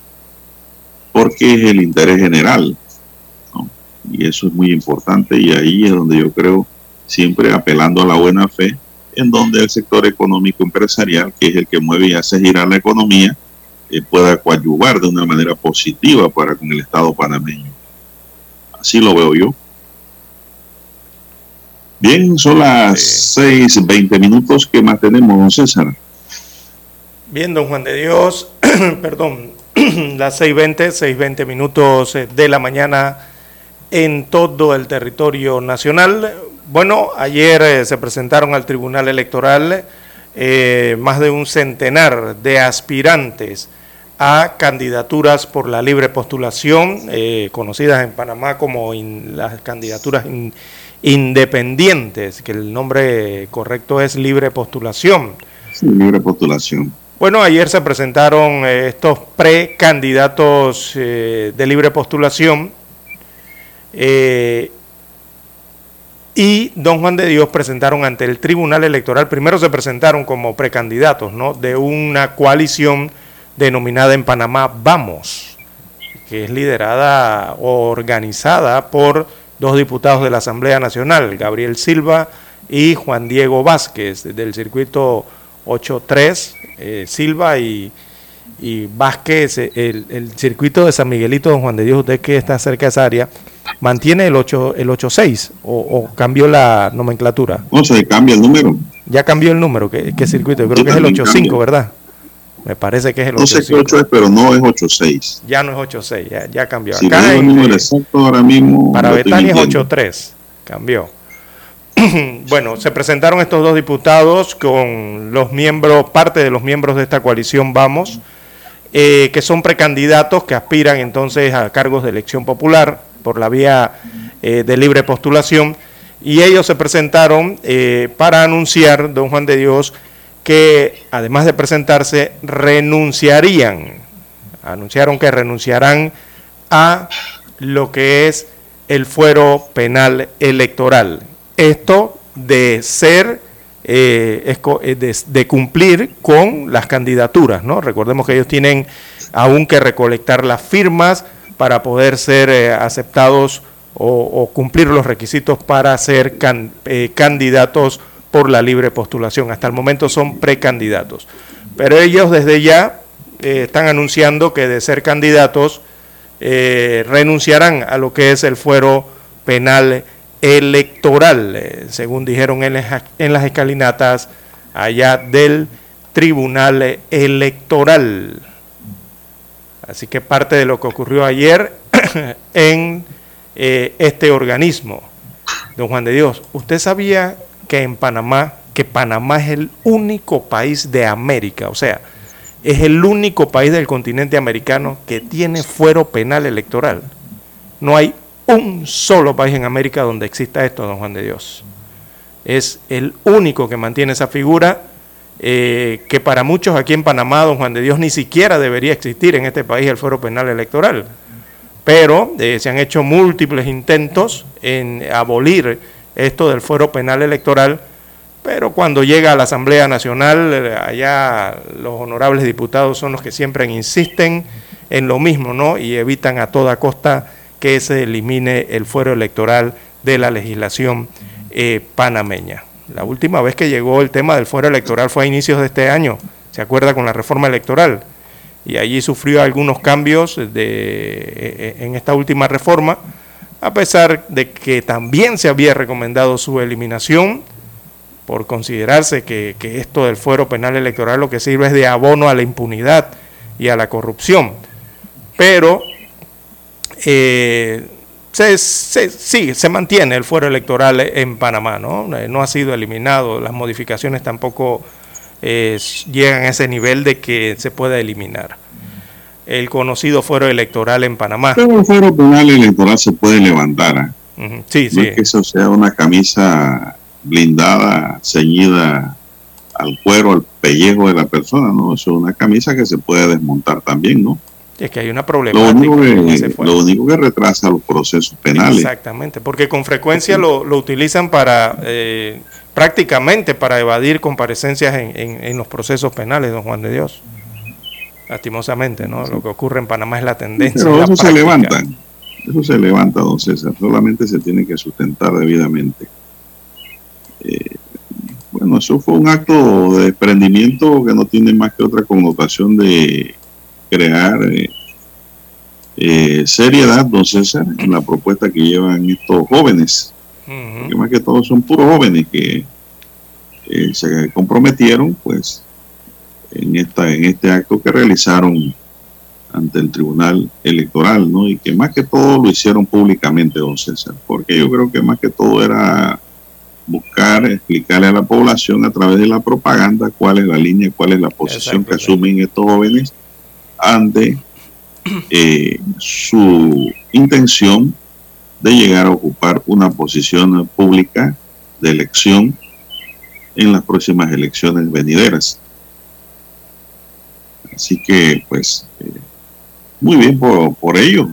porque es el interés general, ¿no? Y eso es muy importante y ahí es donde yo creo, siempre apelando a la buena fe, en donde el sector económico empresarial, que es el que mueve y hace girar la economía, eh, pueda coadyuvar de una manera positiva para con el Estado panameño. Así lo veo yo. Bien, son las seis veinte minutos. que más tenemos, don César? Bien, don Juan de Dios, perdón, las 6.20, 6.20 minutos eh, de la mañana en todo el territorio nacional. Bueno, ayer eh, se presentaron al Tribunal Electoral más de un centenar de aspirantes a candidaturas por la libre postulación, eh, conocidas en Panamá como las candidaturas independientes, que el nombre correcto es libre postulación. Sí, libre postulación. Bueno, ayer se presentaron eh, estos precandidatos eh, de libre postulación y don Juan de Dios presentaron ante el Tribunal Electoral, primero se presentaron como precandidatos ¿no? de una coalición denominada en Panamá Vamos, que es liderada o organizada por dos diputados de la Asamblea Nacional, Gabriel Silva y Juan Diego Vázquez, del circuito 83, eh, Silva y, Vázquez, el, circuito de San Miguelito, don Juan de Dios, usted que está cerca de esa área, mantiene el 8 el 86 o, o cambió la nomenclatura. No, se cambia el número. Ya cambió el número, ¿qué, circuito? creo que es el 85, ¿verdad? Me parece que es el 8 No sé qué 8 es, pero no es 86. Ya no es 86, ya, ya cambió. Si Acá el número exacto ahora mismo. Para Betania es 83, cambió. bueno, se presentaron estos dos diputados con los miembros, parte de los miembros de esta coalición Vamos, eh, que son precandidatos que aspiran entonces a cargos de elección popular por la vía eh, de libre postulación. Y ellos se presentaron eh, para anunciar, don Juan de Dios, que además de presentarse renunciarían, anunciaron que renunciarán a lo que es el fuero penal electoral. Esto de ser, eh, eh, de, cumplir con las candidaturas. Recordemos que ellos tienen aún que recolectar las firmas para poder ser eh, aceptados o, cumplir los requisitos para ser candidatos por la libre postulación. Hasta el momento son precandidatos. Pero ellos desde ya están anunciando que de ser candidatos renunciarán a lo que es el fuero penal electoral, eh, según dijeron en, en las escalinatas allá del Tribunal Electoral. Así que parte de lo que ocurrió ayer en este organismo. Don Juan de Dios, ¿usted sabía que en Panamá, que Panamá es el único país de América, o sea, es el único país del continente americano que tiene fuero penal electoral. No hay un solo país en América donde exista esto, don Juan de Dios. Es el único que mantiene esa figura eh, que para muchos aquí en Panamá, don Juan de Dios, ni siquiera debería existir en este país el fuero penal electoral. Pero eh, se han hecho múltiples intentos en abolir esto del fuero penal electoral, pero cuando llega a la Asamblea Nacional, eh, allá los honorables diputados son los que siempre insisten en lo mismo, ¿no? Y evitan a toda costa que se elimine el fuero electoral de la legislación eh, panameña. La última vez que llegó el tema del fuero electoral fue a inicios de este año, ¿se acuerda? Con la reforma electoral. Y allí sufrió algunos cambios de, eh, en esta última reforma a pesar de que también se había recomendado su eliminación, por considerarse que, esto del fuero penal electoral lo que sirve es de abono a la impunidad y a la corrupción. Pero eh, se, sí, se mantiene el fuero electoral en Panamá, ¿no? Eh, no ha sido eliminado, las modificaciones tampoco eh, llegan a ese nivel de que se pueda eliminar. El conocido fuero electoral en Panamá. Pero el fuero penal electoral se puede levantar. Sí, sí. No es que eso sea una camisa blindada, ceñida al cuero, al pellejo de la persona, ¿no? Eso es una camisa que se puede desmontar también, ¿no? Es que hay una problemática. Lo único, que, retrasa los procesos penales. Exactamente, porque con frecuencia lo, utilizan para, eh, prácticamente para evadir comparecencias en, los procesos penales, don Juan de Dios. Lastimosamente, ¿no? Lo que ocurre en Panamá es la tendencia. Pero eso se levanta, eso se levanta, don César, solamente se tiene que sustentar debidamente. Eh, bueno, eso fue un acto de desprendimiento que no tiene más que otra connotación de crear eh, eh, seriedad, don César, en la propuesta que llevan estos jóvenes, que más que todos son puros jóvenes que se comprometieron, pues, en esta en este acto que realizaron ante el Tribunal Electoral, ¿no? Y que más que todo lo hicieron públicamente, don César, porque yo creo que más que todo era buscar explicarle a la población a través de la propaganda cuál es la línea, cuál es la posición que asumen estos jóvenes ante eh, su intención de llegar a ocupar una posición pública de elección en las próximas elecciones venideras. Así que, pues, eh, muy bien por, por ello,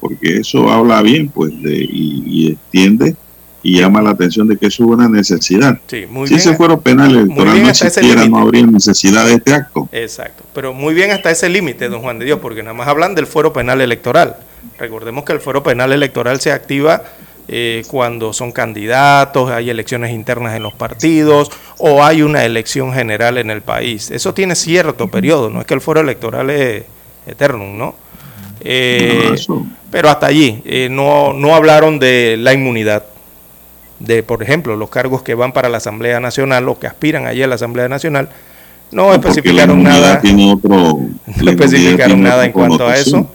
porque eso habla bien, pues, de, y, y extiende y llama la atención de que eso es una necesidad. si ese fuera penal electoral no existiera, no habría necesidad de este acto. Exacto, pero muy bien hasta ese límite, don Juan de Dios, porque nada más hablan del fuero penal electoral. Recordemos que el fuero penal electoral se activa eh, cuando son candidatos, hay elecciones internas en los partidos o hay una elección general en el país. Eso tiene cierto periodo, no es que el fuero electoral es eterno, ¿no? Eh, pero hasta allí, eh, no, no hablaron de la inmunidad de, por ejemplo, los cargos que van para la Asamblea Nacional o que aspiran allí a la Asamblea Nacional, no, especificaron nada. no especificaron nada en cuanto a eso.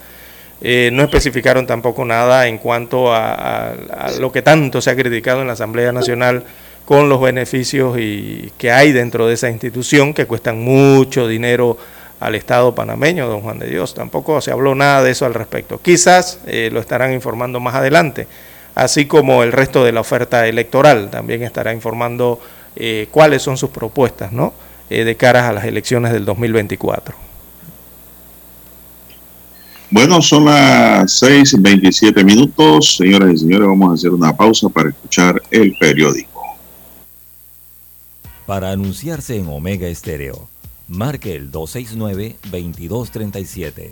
Eh, no especificaron tampoco nada en cuanto a, lo que tanto se ha criticado en la Asamblea Nacional con los beneficios y que hay dentro de esa institución que cuestan mucho dinero al Estado panameño, don Juan de Dios. Tampoco se habló nada de eso al respecto. Quizás eh, lo estarán informando más adelante así como el resto de la oferta electoral. También estará informando eh, cuáles son sus propuestas ¿no? Eh, de cara a las elecciones del 2024. Bueno, son las 6:27 minutos. Señoras y señores, vamos a hacer una pausa para escuchar el periódico. Para anunciarse en Omega Estéreo, marque el 269-2237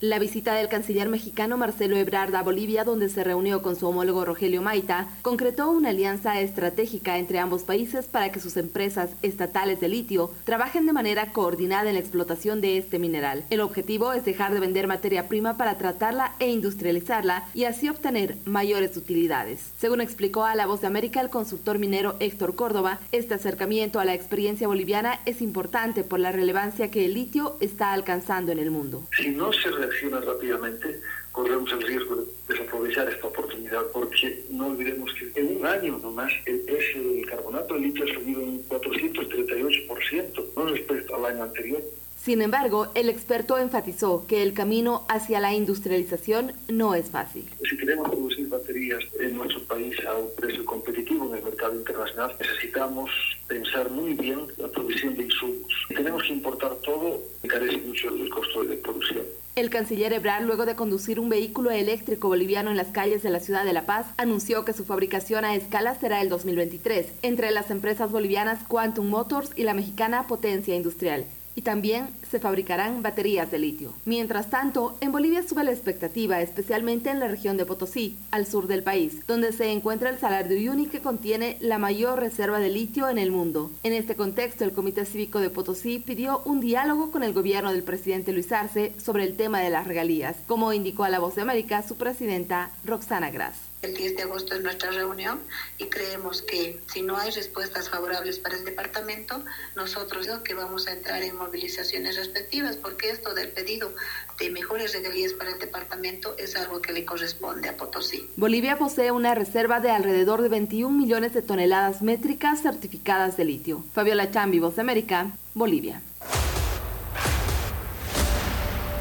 La visita del canciller mexicano Marcelo Ebrard a Bolivia, donde se reunió con su homólogo Rogelio Maita, concretó una alianza estratégica entre ambos países para que sus empresas estatales de litio trabajen de manera coordinada en la explotación de este mineral. El objetivo es dejar de vender materia prima para tratarla e industrializarla y así obtener mayores utilidades. Según explicó a La Voz de América el consultor minero Héctor Córdoba, este acercamiento a la experiencia boliviana es importante por la relevancia que el litio está alcanzando en el mundo. Si no se reacciona rápidamente, corremos el riesgo de desaprovechar esta oportunidad, porque no olvidemos que en un año nomás el precio del carbonato de litio ha subido un 438%, no respecto al año anterior. Sin embargo, el experto enfatizó que el camino hacia la industrialización no es fácil. Si queremos producir baterías en nuestro país a un precio competitivo en el mercado internacional, necesitamos pensar muy bien la producción de insumos. Tenemos que importar todo, encarece mucho el costo de producción. El canciller Ebrard, luego de conducir un vehículo eléctrico boliviano en las calles de la ciudad de La Paz, anunció que su fabricación a escala será el 2023, entre las empresas bolivianas Quantum Motors y la mexicana Potencia Industrial y también se fabricarán baterías de litio. Mientras tanto, en Bolivia sube la expectativa, especialmente en la región de Potosí, al sur del país, donde se encuentra el Salar de Uyuni que contiene la mayor reserva de litio en el mundo. En este contexto, el Comité Cívico de Potosí pidió un diálogo con el gobierno del presidente Luis Arce sobre el tema de las regalías, como indicó a La Voz de América su presidenta Roxana Gras. El 10 de agosto es nuestra reunión y creemos que si no hay respuestas favorables para el departamento, nosotros lo que vamos a entrar en movilizaciones respectivas, porque esto del pedido de mejores regalías para el departamento es algo que le corresponde a Potosí. Bolivia posee una reserva de alrededor de 21 millones de toneladas métricas certificadas de litio. Fabiola Chambi, Voz de América, Bolivia.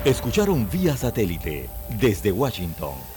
Escucharon vía satélite desde Washington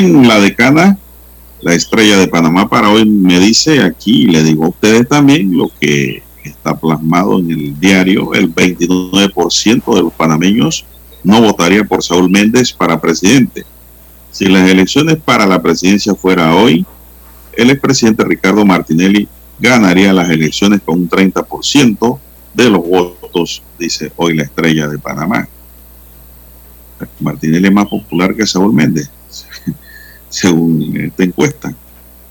La decana, la estrella de Panamá para hoy me dice aquí, y le digo a ustedes también, lo que está plasmado en el diario, el 29% de los panameños no votaría por Saúl Méndez para presidente. Si las elecciones para la presidencia fuera hoy, el expresidente Ricardo Martinelli ganaría las elecciones con un 30% de los votos, dice hoy la estrella de Panamá. Martinelli es más popular que Saúl Méndez según esta encuesta.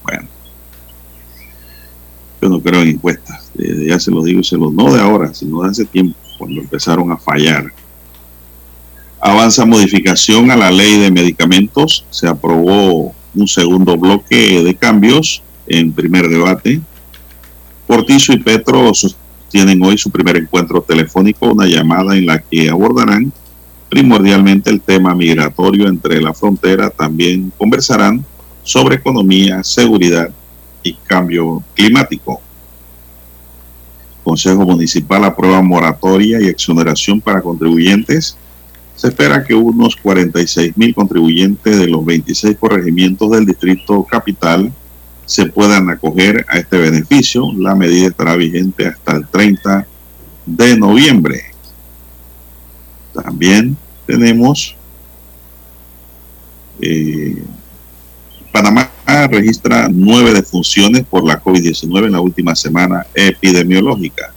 Bueno, yo no creo en encuestas, ya se lo digo, se lo no de ahora, sino de hace tiempo, cuando empezaron a fallar. Avanza modificación a la ley de medicamentos, se aprobó un segundo bloque de cambios en primer debate. Cortizo y Petro sostienen hoy su primer encuentro telefónico, una llamada en la que abordarán primordialmente el tema migratorio entre la frontera. También conversarán sobre economía, seguridad y cambio climático. Consejo Municipal aprueba moratoria y exoneración para contribuyentes. Se espera que unos 46 mil contribuyentes de los 26 corregimientos del Distrito Capital se puedan acoger a este beneficio. La medida estará vigente hasta el 30 de noviembre. También tenemos eh, Panamá registra nueve defunciones por la COVID-19 en la última semana epidemiológica.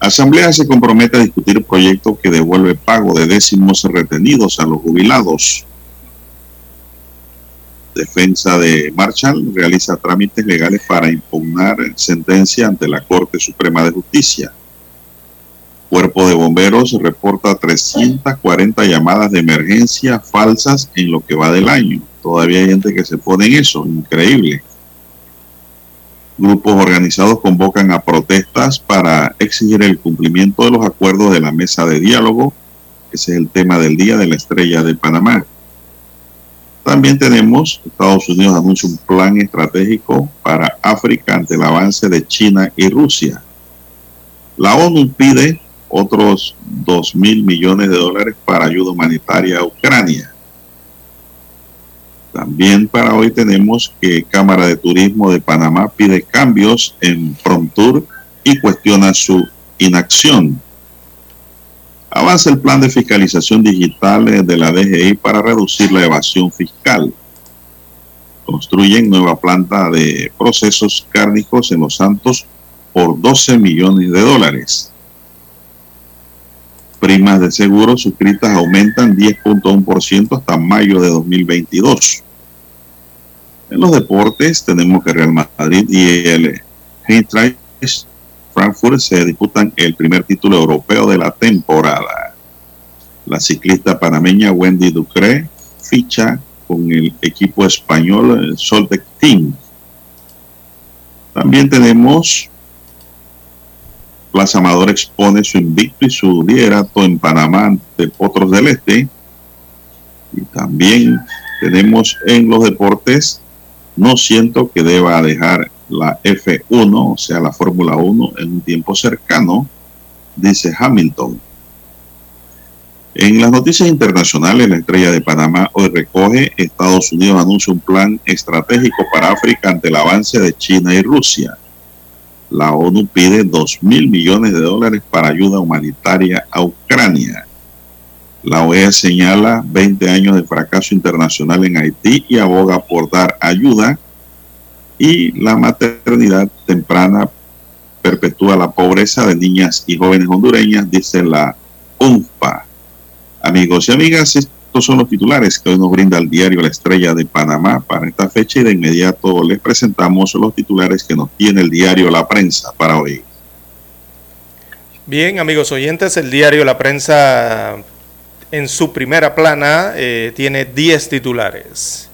Asamblea se compromete a discutir proyecto que devuelve pago de décimos retenidos a los jubilados. Defensa de Marshall realiza trámites legales para impugnar sentencia ante la Corte Suprema de Justicia. Cuerpo de Bomberos reporta 340 llamadas de emergencia falsas en lo que va del año. Todavía hay gente que se pone en eso, increíble. Grupos organizados convocan a protestas para exigir el cumplimiento de los acuerdos de la mesa de diálogo. Ese es el tema del día de la estrella de Panamá. También tenemos, Estados Unidos anuncia un plan estratégico para África ante el avance de China y Rusia. La ONU pide otros 2 mil millones de dólares para ayuda humanitaria a Ucrania. También para hoy tenemos que Cámara de Turismo de Panamá pide cambios en Frontur y cuestiona su inacción. Avanza el plan de fiscalización digital de la DGI para reducir la evasión fiscal. Construyen nueva planta de procesos cárnicos en Los Santos por 12 millones de dólares. Primas de seguro suscritas aumentan 10.1% hasta mayo de 2022. En los deportes tenemos que Real Madrid y el Eintracht Frankfurt se disputan el primer título europeo de la temporada. La ciclista panameña Wendy Ducré ficha con el equipo español Soltec Team. También tenemos Plaza Amador expone su invicto y su liderato en Panamá de Potros del Este. Y también tenemos en los deportes, no siento que deba dejar la F1, o sea, la Fórmula 1, en un tiempo cercano, dice Hamilton. En las noticias internacionales, la estrella de Panamá hoy recoge, Estados Unidos anuncia un plan estratégico para África ante el avance de China y Rusia. La ONU pide 2 mil millones de dólares para ayuda humanitaria a Ucrania. La OEA señala 20 años de fracaso internacional en Haití y aboga por dar ayuda y la maternidad temprana perpetúa la pobreza de niñas y jóvenes hondureñas, dice la UNFPA. Amigos y amigas, estos son los titulares que hoy nos brinda el diario La Estrella de Panamá para esta fecha y de inmediato les presentamos los titulares que nos tiene el diario La Prensa para hoy. Bien, amigos oyentes, el diario La Prensa en su primera plana eh, tiene 10 titulares.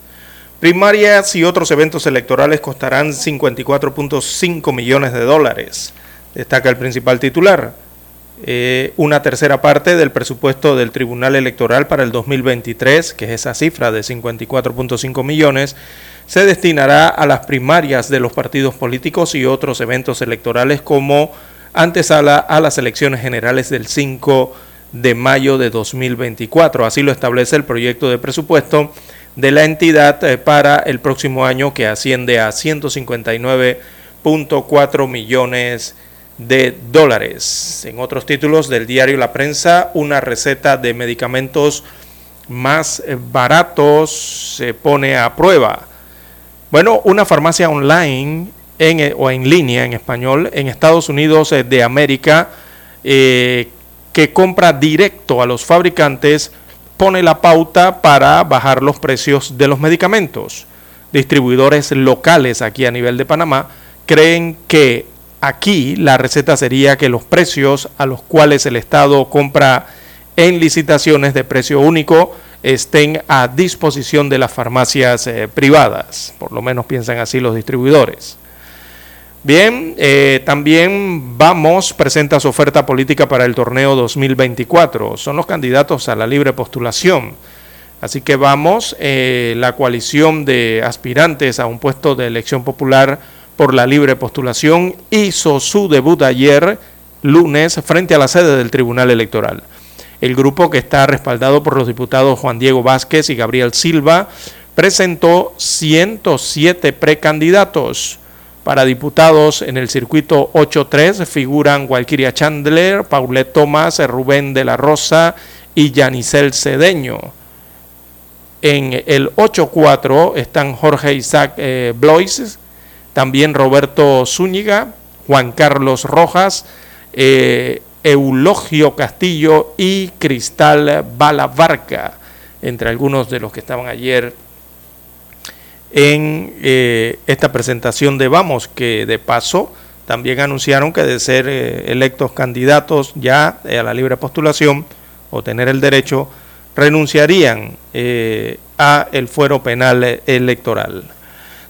Primarias y otros eventos electorales costarán 54.5 millones de dólares, destaca el principal titular. Eh, una tercera parte del presupuesto del Tribunal Electoral para el 2023, que es esa cifra de 54.5 millones, se destinará a las primarias de los partidos políticos y otros eventos electorales como antesala a las elecciones generales del 5 de mayo de 2024. Así lo establece el proyecto de presupuesto de la entidad eh, para el próximo año que asciende a 159.4 millones de dólares. En otros títulos del diario La Prensa, una receta de medicamentos más eh, baratos se pone a prueba. Bueno, una farmacia online en, eh, o en línea en español en Estados Unidos de América que compra directo a los fabricantes pone la pauta para bajar los precios de los medicamentos. Distribuidores locales aquí a nivel de Panamá creen que aquí la receta sería que los precios a los cuales el Estado compra en licitaciones de precio único estén a disposición de las farmacias eh, privadas. Por lo menos piensan así los distribuidores. Bien, eh, también Vamos presenta su oferta política para el torneo 2024. Son los candidatos a la libre postulación. Así que Vamos, eh, la coalición de aspirantes a un puesto de elección popular por la libre postulación, hizo su debut ayer, lunes, frente a la sede del Tribunal Electoral. El grupo, que está respaldado por los diputados Juan Diego Vázquez y Gabriel Silva, presentó 107 precandidatos para diputados en el circuito 8-3 figuran Walkiria Chandler, Paulette Tomás, Rubén de la Rosa y Yanisel Cedeño. En el 8-4 están Jorge Isaac eh, Blois, también Roberto Zúñiga, Juan Carlos Rojas, eh, Eulogio Castillo y Cristal Balabarca, entre algunos de los que estaban ayer en eh, esta presentación de Vamos, que de paso también anunciaron que de ser eh, electos candidatos ya a la libre postulación o tener el derecho, renunciarían a el fuero penal electoral.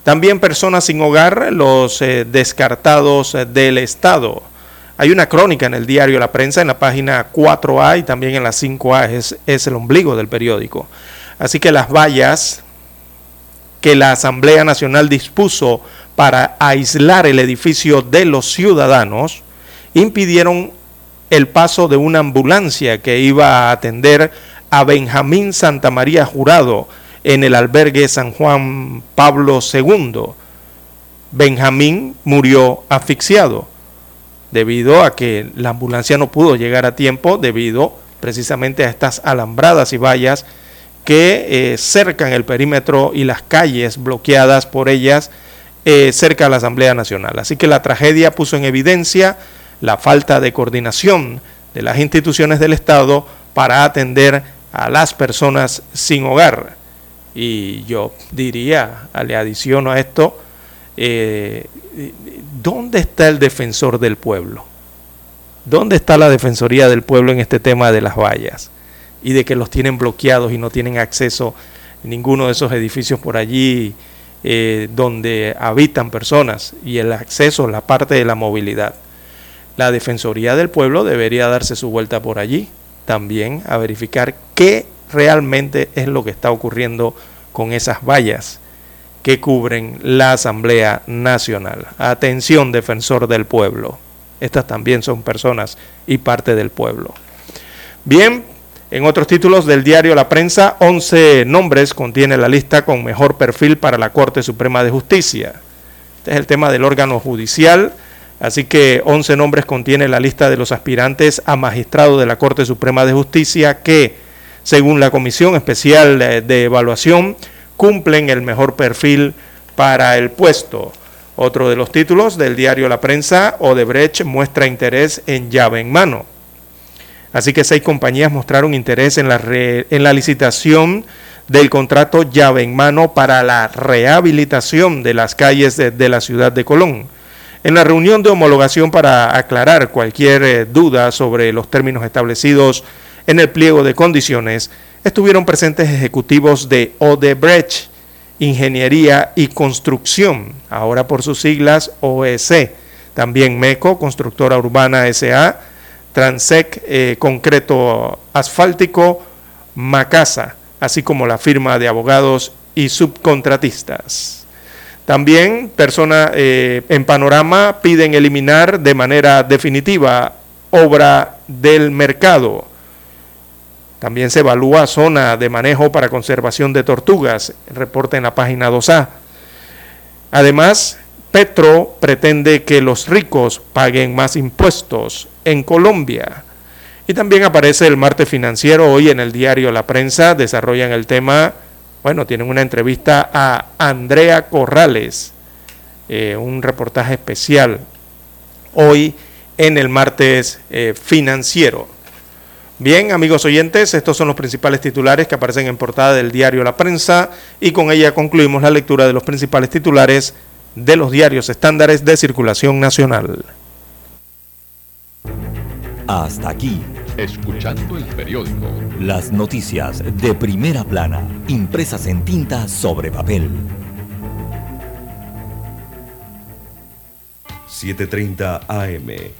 También personas sin hogar, los descartados del Estado. Hay una crónica en el diario La Prensa, en la página 4A y también en la 5A, es, es el ombligo del periódico. Así que las vallas que la Asamblea Nacional dispuso para aislar el edificio de los ciudadanos impidieron el paso de una ambulancia que iba a atender a Benjamín Santa María Jurado en el albergue San Juan Pablo II. Benjamín murió asfixiado debido a que la ambulancia no pudo llegar a tiempo debido precisamente a estas alambradas y vallas que eh, cercan el perímetro y las calles bloqueadas por ellas eh, cerca de la Asamblea Nacional. Así que la tragedia puso en evidencia la falta de coordinación de las instituciones del Estado para atender a las personas sin hogar. Y yo diría, le adiciono a esto, eh, ¿dónde está el defensor del pueblo? ¿Dónde está la Defensoría del Pueblo en este tema de las vallas? Y de que los tienen bloqueados y no tienen acceso a ninguno de esos edificios por allí eh, donde habitan personas y el acceso, la parte de la movilidad. La Defensoría del Pueblo debería darse su vuelta por allí también a verificar qué realmente es lo que está ocurriendo con esas vallas que cubren la Asamblea Nacional. Atención, defensor del pueblo. Estas también son personas y parte del pueblo. Bien, en otros títulos del diario La Prensa, 11 nombres contiene la lista con mejor perfil para la Corte Suprema de Justicia. Este es el tema del órgano judicial, así que 11 nombres contiene la lista de los aspirantes a magistrado de la Corte Suprema de Justicia que, según la Comisión Especial de Evaluación, cumplen el mejor perfil para el puesto. Otro de los títulos del diario La Prensa, Odebrecht muestra interés en llave en mano. Así que seis compañías mostraron interés en la, licitación del contrato llave en mano para la rehabilitación de las calles de, la ciudad de Colón. En la reunión de homologación para aclarar cualquier eh, duda sobre los términos establecidos en el pliego de condiciones, estuvieron presentes ejecutivos de Odebrecht, Ingeniería y Construcción, ahora por sus siglas OEC, también MECO, Constructora Urbana SA, Transec, eh, Concreto Asfáltico, Macasa, así como la firma de abogados y subcontratistas. También personas eh, en panorama piden eliminar de manera definitiva obra del mercado también se evalúa zona de manejo para conservación de tortugas, reporta en la página 2A. Además, Petro pretende que los ricos paguen más impuestos en Colombia. Y también aparece el martes financiero hoy en el diario La Prensa, desarrollan el tema, bueno, tienen una entrevista a Andrea Corrales, eh, un reportaje especial hoy en el martes eh, financiero. Bien, amigos oyentes, estos son los principales titulares que aparecen en portada del diario La Prensa y con ella concluimos la lectura de los principales titulares de los diarios estándares de circulación nacional. Hasta aquí. Escuchando el periódico. Las noticias de primera plana, impresas en tinta sobre papel. 7.30 AM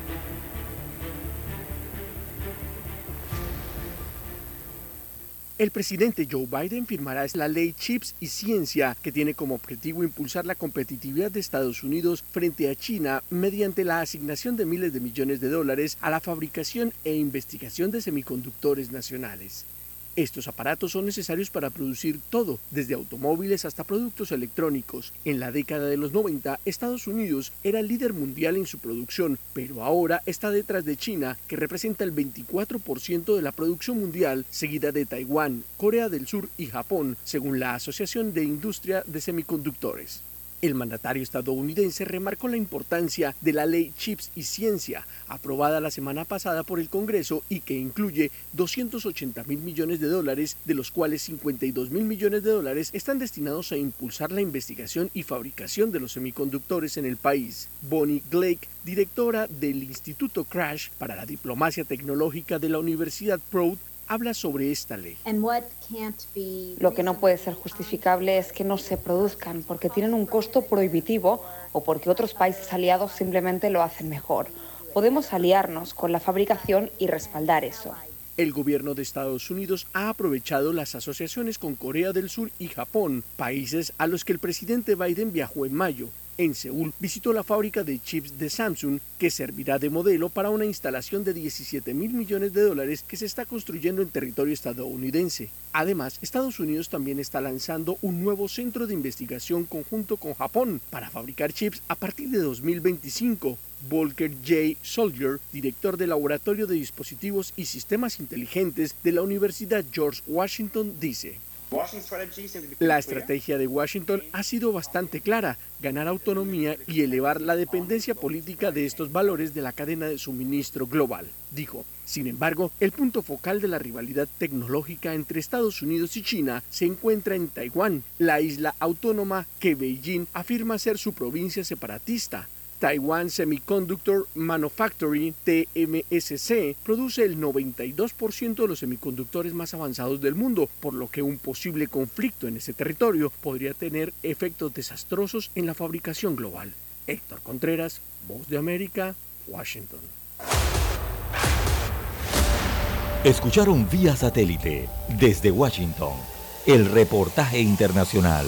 El presidente Joe Biden firmará la ley Chips y Ciencia, que tiene como objetivo impulsar la competitividad de Estados Unidos frente a China mediante la asignación de miles de millones de dólares a la fabricación e investigación de semiconductores nacionales. Estos aparatos son necesarios para producir todo, desde automóviles hasta productos electrónicos. En la década de los 90, Estados Unidos era el líder mundial en su producción, pero ahora está detrás de China, que representa el 24% de la producción mundial, seguida de Taiwán, Corea del Sur y Japón, según la Asociación de Industria de Semiconductores. El mandatario estadounidense remarcó la importancia de la ley Chips y Ciencia, aprobada la semana pasada por el Congreso y que incluye 280 mil millones de dólares, de los cuales 52 mil millones de dólares están destinados a impulsar la investigación y fabricación de los semiconductores en el país. Bonnie Glake, directora del Instituto Crash para la Diplomacia Tecnológica de la Universidad Proud, habla sobre esta ley. Lo que no puede ser justificable es que no se produzcan porque tienen un costo prohibitivo o porque otros países aliados simplemente lo hacen mejor. Podemos aliarnos con la fabricación y respaldar eso. El gobierno de Estados Unidos ha aprovechado las asociaciones con Corea del Sur y Japón, países a los que el presidente Biden viajó en mayo, en Seúl visitó la fábrica de chips de Samsung que servirá de modelo para una instalación de 17 mil millones de dólares que se está construyendo en territorio estadounidense. Además, Estados Unidos también está lanzando un nuevo centro de investigación conjunto con Japón para fabricar chips a partir de 2025. Volker J. Soldier, director del Laboratorio de Dispositivos y Sistemas Inteligentes de la Universidad George Washington, dice. La estrategia de Washington ha sido bastante clara, ganar autonomía y elevar la dependencia política de estos valores de la cadena de suministro global, dijo. Sin embargo, el punto focal de la rivalidad tecnológica entre Estados Unidos y China se encuentra en Taiwán, la isla autónoma que Beijing afirma ser su provincia separatista. Taiwan Semiconductor Manufacturing, TMSC, produce el 92% de los semiconductores más avanzados del mundo, por lo que un posible conflicto en ese territorio podría tener efectos desastrosos en la fabricación global. Héctor Contreras, Voz de América, Washington. Escucharon vía satélite desde Washington el reportaje internacional.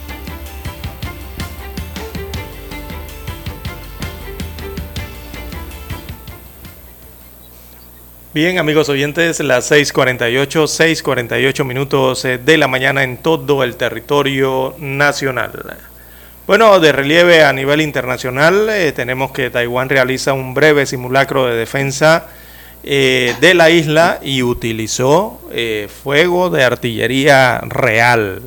Bien, amigos oyentes, las 6:48, 6:48 minutos eh, de la mañana en todo el territorio nacional. Bueno, de relieve a nivel internacional, eh, tenemos que Taiwán realiza un breve simulacro de defensa eh, de la isla y utilizó fuego de artillería real.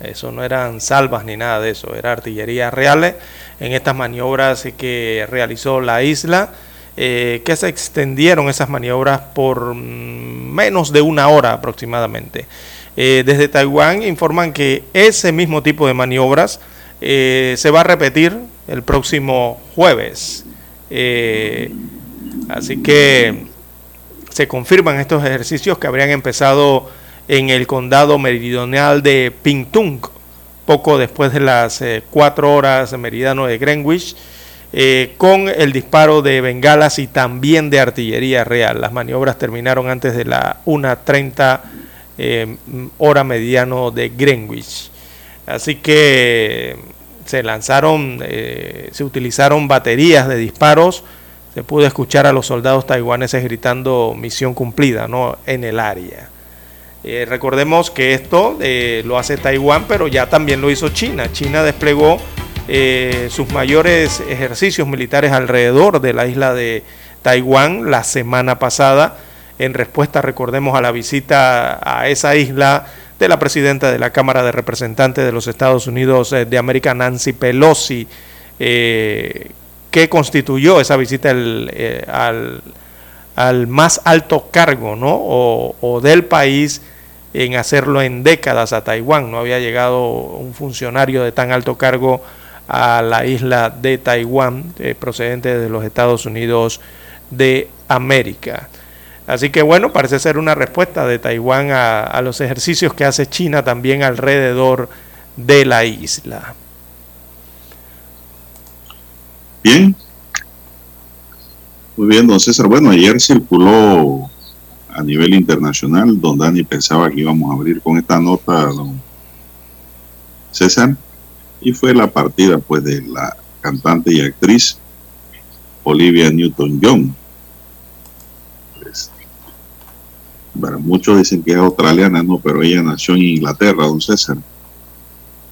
Eso no eran salvas ni nada de eso, era artillería real en estas maniobras que realizó la isla eh, que se extendieron esas maniobras por mm, menos de una hora aproximadamente. Eh, desde Taiwán informan que ese mismo tipo de maniobras eh, se va a repetir el próximo jueves. así que se confirman estos ejercicios que habrían empezado en el condado meridional de Pingtung, poco después de las cuatro horas meridiano de Greenwich eh, con el disparo de bengalas y también de artillería real. Las maniobras terminaron antes de la 1.30 eh, hora mediano de Greenwich. Así que se lanzaron, eh, se utilizaron baterías de disparos. Se pudo escuchar a los soldados taiwaneses gritando misión cumplida ¿no? en el área. Eh, recordemos que esto eh, lo hace Taiwán, pero ya también lo hizo China. China desplegó eh, sus mayores ejercicios militares alrededor de la isla de Taiwán la semana pasada, en respuesta, recordemos, a la visita a esa isla de la presidenta de la Cámara de Representantes de los Estados Unidos de América, Nancy Pelosi, que constituyó esa visita al, al, más alto cargo ¿no? o del país en hacerlo en décadas a Taiwán. No había llegado un funcionario de tan alto cargo a la isla de Taiwán eh, procedente de los Estados Unidos de América. Así que bueno, parece ser una respuesta de Taiwán a, a los ejercicios que hace China también alrededor de la isla. Bien. Muy bien, don César. Bueno, ayer circuló a nivel internacional, don Dani pensaba que íbamos a abrir con esta nota, don César, y fue la partida pues de la cantante y actriz Olivia Newton-John. Pues, bueno, muchos dicen que es australiana, no, pero ella nació en Inglaterra, don César.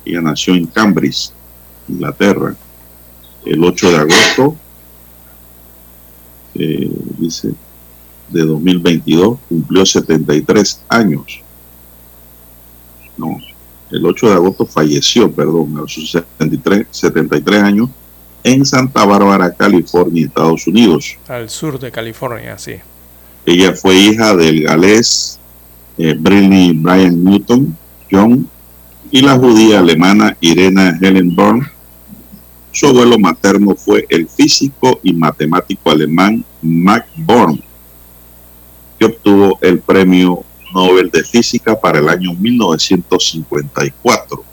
Ella nació en Cambridge, Inglaterra, el 8 de agosto, eh, dice de 2022 cumplió 73 años. No, el 8 de agosto falleció, perdón, a sus 73, 73 años en Santa Bárbara, California, Estados Unidos. Al sur de California, sí. Ella fue hija del galés eh, Brian Newton John y la judía alemana Irena Helen Born. Su abuelo materno fue el físico y matemático alemán Max Born que obtuvo el premio Nobel de Física para el año 1954.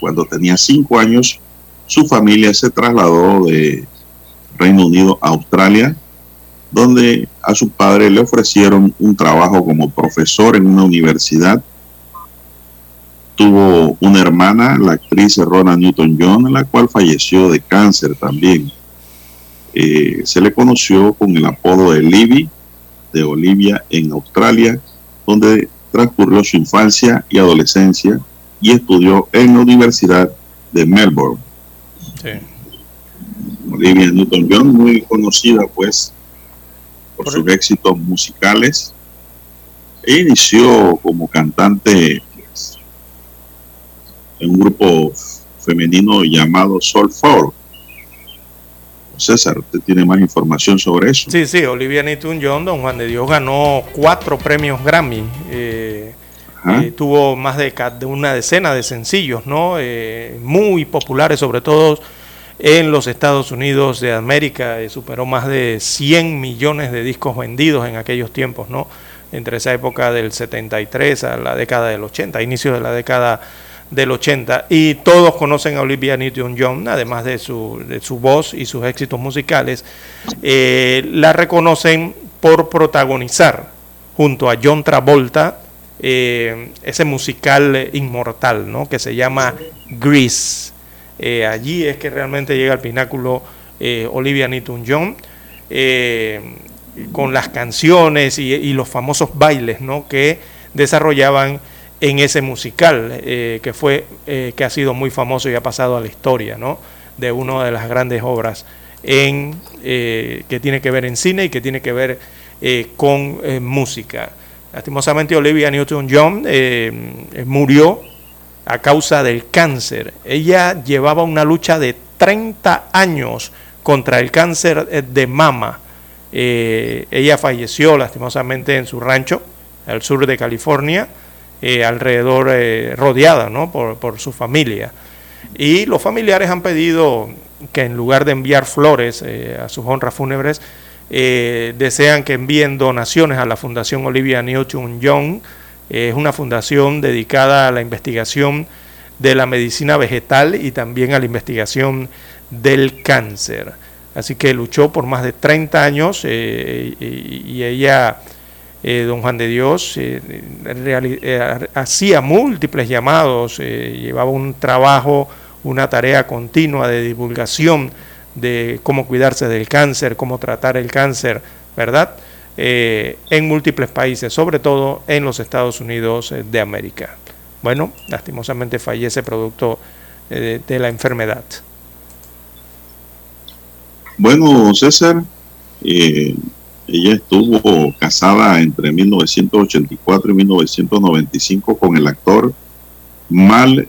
Cuando tenía cinco años, su familia se trasladó de Reino Unido a Australia, donde a su padre le ofrecieron un trabajo como profesor en una universidad. Tuvo una hermana, la actriz Rona Newton-John, la cual falleció de cáncer también. Eh, se le conoció con el apodo de Libby de Olivia en Australia, donde transcurrió su infancia y adolescencia y estudió en la Universidad de Melbourne. Olivia Newton-John, muy conocida pues por, sus éxitos musicales, e inició como cantante pues, en un grupo femenino llamado Soul Four César, usted tiene más información sobre eso. Sí, sí, Olivia Newton-John, don Juan de Dios, ganó cuatro premios Grammy. Eh, eh, tuvo más de, una decena de sencillos, ¿no? Eh, muy populares, sobre todo en los Estados Unidos de América. superó más de 100 millones de discos vendidos en aquellos tiempos, ¿no? Entre esa época del 73 a la década del 80, inicio de la década del 80 y todos conocen a Olivia Newton-John, además de su, su voz y sus éxitos musicales, eh, la reconocen por protagonizar junto a John Travolta eh, ese musical inmortal ¿no? que se llama Grease. Eh, allí es que realmente llega al pináculo Olivia Newton-John con las canciones y, y, los famosos bailes ¿no? que desarrollaban en ese musical eh, que fue eh, que ha sido muy famoso y ha pasado a la historia ¿no? de una de las grandes obras en eh, que tiene que ver en cine y que tiene que ver con música. Lastimosamente Olivia Newton-John murió a causa del cáncer. Ella llevaba una lucha de 30 años contra el cáncer de mama. Ella falleció lastimosamente en su rancho al sur de California eh, alrededor, eh, rodeada ¿no? por, su familia. Y los familiares han pedido que en lugar de enviar flores eh, a sus honras fúnebres, desean que envíen donaciones a la Fundación Olivia Newton-John. es una fundación dedicada a la investigación de la medicina vegetal y también a la investigación del cáncer. Así que luchó por más de 30 años y, ella, don Juan de Dios, hacía múltiples llamados, llevaba un trabajo, una tarea continua de divulgación de cómo cuidarse del cáncer, cómo tratar el cáncer, ¿verdad? Eh, en múltiples países, sobre todo en los Estados Unidos eh, de América. Bueno, lastimosamente fallece producto eh, de la enfermedad. Bueno, César, ella estuvo casada entre 1984 y 1995 con el actor Mal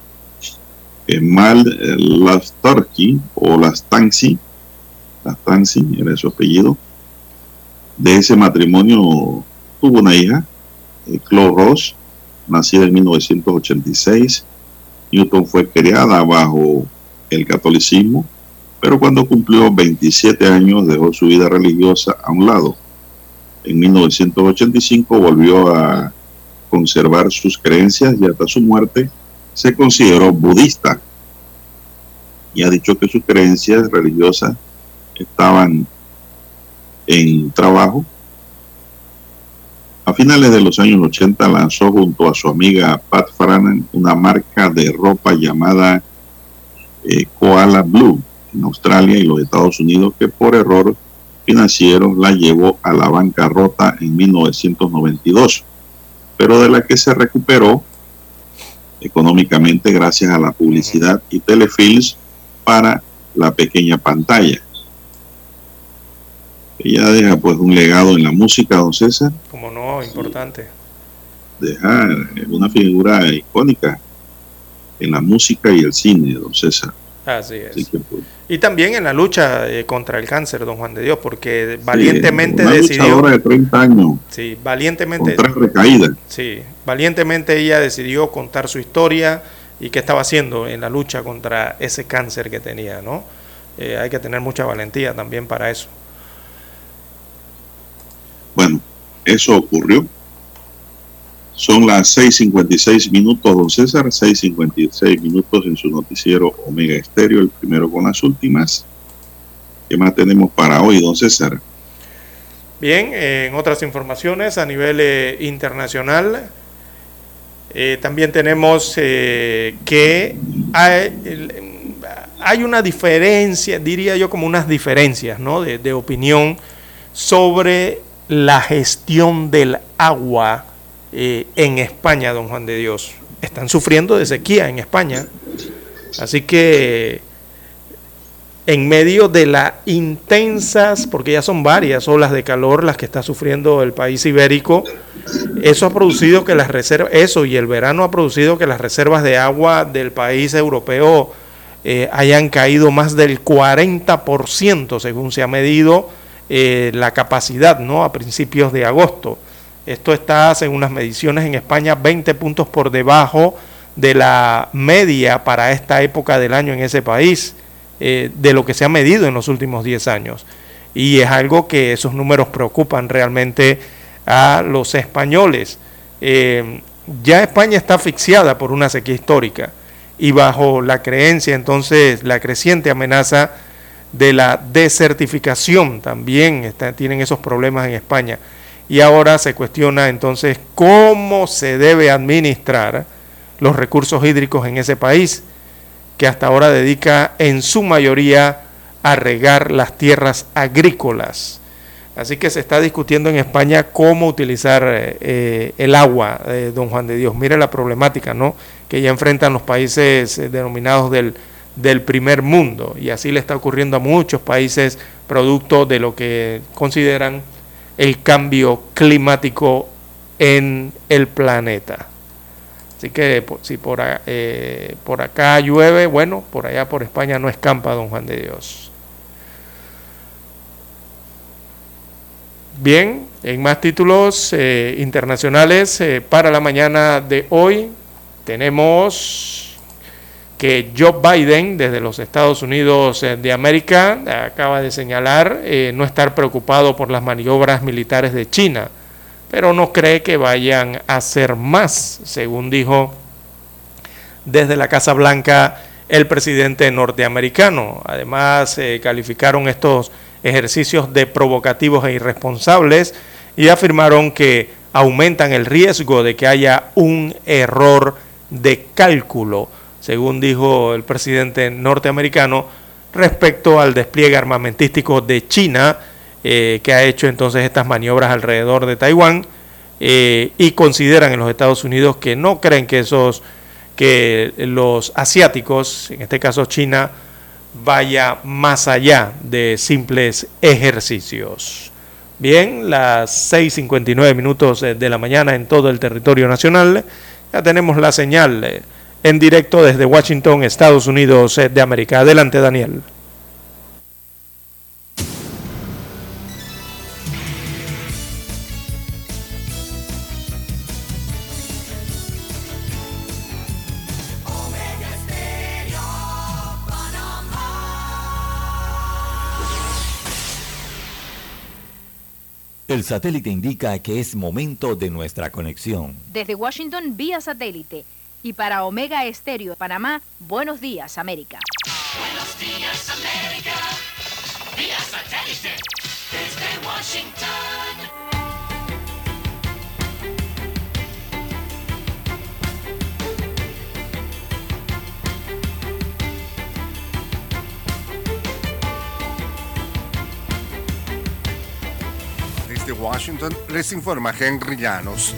Mal Lastarki o Lastansi, Lastansi era su apellido. De ese matrimonio tuvo una hija, eh, Chloe Ross, nacida en 1986. Newton fue criada bajo el catolicismo, pero cuando cumplió 27 años dejó su vida religiosa a un lado. En 1985 volvió a conservar sus creencias y hasta su muerte se consideró budista y ha dicho que sus creencias religiosas estaban en trabajo. A finales de los años 80 lanzó junto a su amiga Pat Franan una marca de ropa llamada eh, Koala Blue en Australia y los Estados Unidos que por error financiero la llevó a la bancarrota en 1992, pero de la que se recuperó económicamente gracias a la publicidad y telefilms para la pequeña pantalla. Ella deja pues un legado en la música, don César. Como no, importante. Deja una figura icónica en la música y el cine, don César. Así es. Pues, y también en la lucha eh, contra el cáncer, don Juan de Dios, porque valientemente una decidió. de 30 años. Sí, valientemente. Con tres recaídas. Sí, valientemente ella decidió contar su historia y qué estaba haciendo en la lucha contra ese cáncer que tenía, ¿no? Eh, hay que tener mucha valentía también para eso. Bueno, eso ocurrió son las 6.56 minutos, don César, 6.56 minutos en su noticiero Omega Estéreo, el primero con las últimas. ¿Qué más tenemos para hoy, don César? Bien, en otras informaciones a nivel eh, internacional, eh, también tenemos eh, que hay, una diferencia, diría yo como unas diferencias ¿no? de opinión sobre la gestión del agua eh, en España, don Juan de Dios. Están sufriendo de sequía en España. Así que en medio de las intensas, porque ya son varias olas de calor las que está sufriendo el país ibérico, eso ha producido que las reservas, eso y el verano ha producido que las reservas de agua del país europeo eh, hayan caído más del 40%, según se ha medido eh, la capacidad, ¿no? A principios de agosto. Esto está, según las mediciones en España, 20 puntos por debajo de la media para esta época del año en ese país, eh, de lo que se ha medido en los últimos 10 años. Y es algo que esos números preocupan realmente a los españoles. Eh, ya España está asfixiada por una sequía histórica y bajo la creencia, entonces, la creciente amenaza de la desertificación también tienen esos problemas en España y ahora se cuestiona entonces cómo se debe administrar los recursos hídricos en ese país, que hasta ahora dedica en su mayoría a regar las tierras agrícolas. Así que se está discutiendo en España cómo utilizar eh, el agua, de don Juan de Dios. Mire la problemática ¿no? que ya enfrentan los países eh, denominados del, del primer mundo. Y así le está ocurriendo a muchos países producto de lo que consideran el cambio climático en el planeta. Así que si por, eh, por acá llueve, bueno, por allá por España no escampa, don Juan de Dios. Bien, en más títulos eh, internacionales eh, para la mañana de hoy tenemos que Joe Biden, desde los Estados Unidos eh, de América, acaba de señalar eh, no estar preocupado por las maniobras militares de China, pero no cree que vayan a hacer más, según dijo desde la Casa Blanca el presidente norteamericano. Además, calificaron estos ejercicios de provocativos e irresponsables y afirmaron que aumentan el riesgo de que haya un error de cálculo, según dijo el presidente norteamericano, respecto al despliegue armamentístico de China, eh, que ha hecho entonces estas maniobras alrededor de Taiwán, eh, y consideran en los Estados Unidos que no creen que esos, que los asiáticos, en este caso China, vaya más allá de simples ejercicios. Bien, las 6.59 minutos de la mañana en todo el territorio nacional. Ya tenemos la señal eh, en directo desde Washington, Estados Unidos eh, de América. Adelante, Daniel. El satélite indica que es momento de nuestra conexión. Desde Washington vía satélite y para Omega Estéreo Panamá, buenos días América. Buenos días América, vía satélite desde Washington. de Washington les informa Henry Llanos.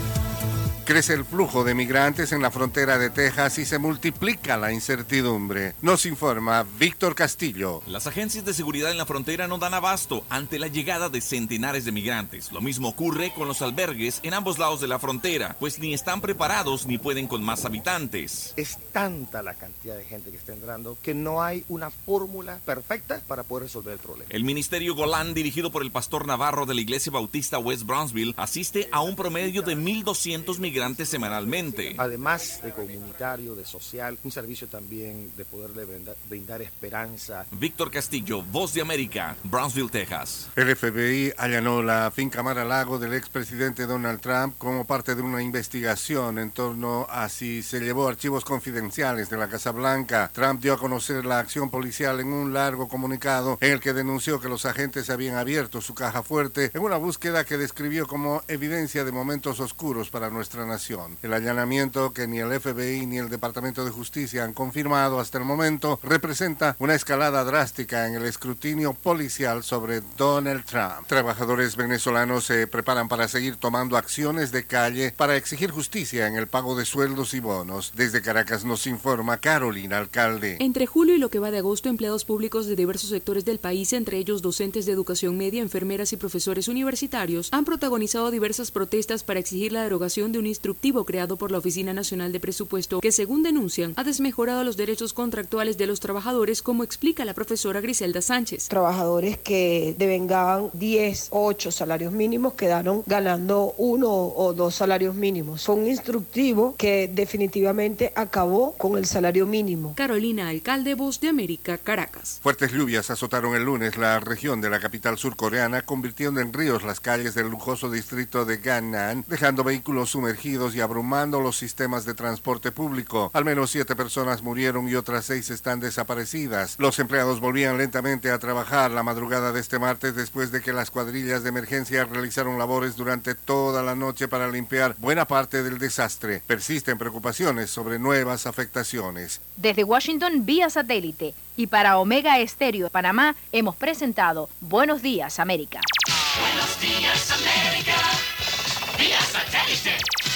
Crece el flujo de migrantes en la frontera de Texas y se multiplica la incertidumbre. Nos informa Víctor Castillo. Las agencias de seguridad en la frontera no dan abasto ante la llegada de centenares de migrantes. Lo mismo ocurre con los albergues en ambos lados de la frontera, pues ni están preparados ni pueden con más habitantes. Es tanta la cantidad de gente que está entrando que no hay una fórmula perfecta para poder resolver el problema. El Ministerio Golán, dirigido por el pastor Navarro de la Iglesia Bautista West Brownsville, asiste a un promedio de 1.200 migrantes semanalmente. Además de comunitario, de social, un servicio también de poderle brindar, esperanza. Víctor Castillo, Voz de América, Brownsville, Texas. El FBI allanó la finca Mar a Lago del expresidente Donald Trump como parte de una investigación en torno a si se llevó archivos confidenciales de la Casa Blanca. Trump dio a conocer la acción policial en un largo comunicado en el que denunció que los agentes habían abierto su caja fuerte en una búsqueda que describió como evidencia de momentos oscuros para nuestra nación. El allanamiento que ni el FBI ni el Departamento de Justicia han confirmado hasta el momento representa una escalada drástica en el escrutinio policial sobre Donald Trump. Trabajadores venezolanos se preparan para seguir tomando acciones de calle para exigir justicia en el pago de sueldos y bonos. Desde Caracas nos informa Carolina Alcalde. Entre julio y lo que va de agosto, empleados públicos de diversos sectores del país, entre ellos docentes de educación media, enfermeras y profesores universitarios, han protagonizado diversas protestas para exigir la derogación de un instructivo creado por la Oficina Nacional de Presupuesto que, según denuncian, ha desmejorado los derechos contractuales de los trabajadores, como explica la profesora Griselda Sánchez. Trabajadores que devengaban 10 o 8 salarios mínimos quedaron ganando uno o dos salarios mínimos. Fue un instructivo que definitivamente acabó con el salario mínimo. Carolina Alcalde, Voz de América, Caracas. Fuertes lluvias azotaron el lunes la región de la capital surcoreana, convirtiendo en ríos las calles del lujoso distrito de Gangnam, dejando vehículos sumergidos y abrumando los sistemas de transporte público. Al menos siete personas murieron y otras seis están desaparecidas. Los empleados volvían lentamente a trabajar la madrugada de este martes después de que las cuadrillas de emergencia realizaron labores durante toda la noche para limpiar buena parte del desastre. Persisten preocupaciones sobre nuevas afectaciones. Desde Washington vía satélite y para Omega Estéreo de Panamá hemos presentado Buenos Días América. Buenos días América, vía satélite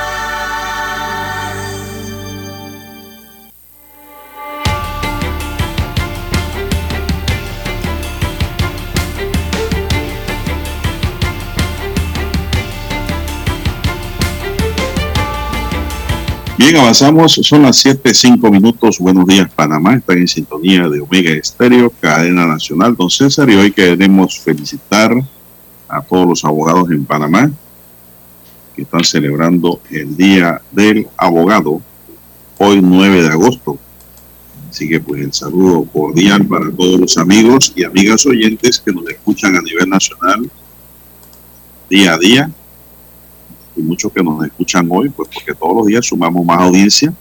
Bien, avanzamos, son las 7, 5 minutos. Buenos días, Panamá. Están en sintonía de Omega Estéreo, cadena nacional. Don César, y hoy queremos felicitar a todos los abogados en Panamá que están celebrando el Día del Abogado, hoy 9 de agosto. Así que pues el saludo cordial para todos los amigos y amigas oyentes que nos escuchan a nivel nacional día a día y muchos que nos escuchan hoy, pues porque todos los días sumamos más audiencia.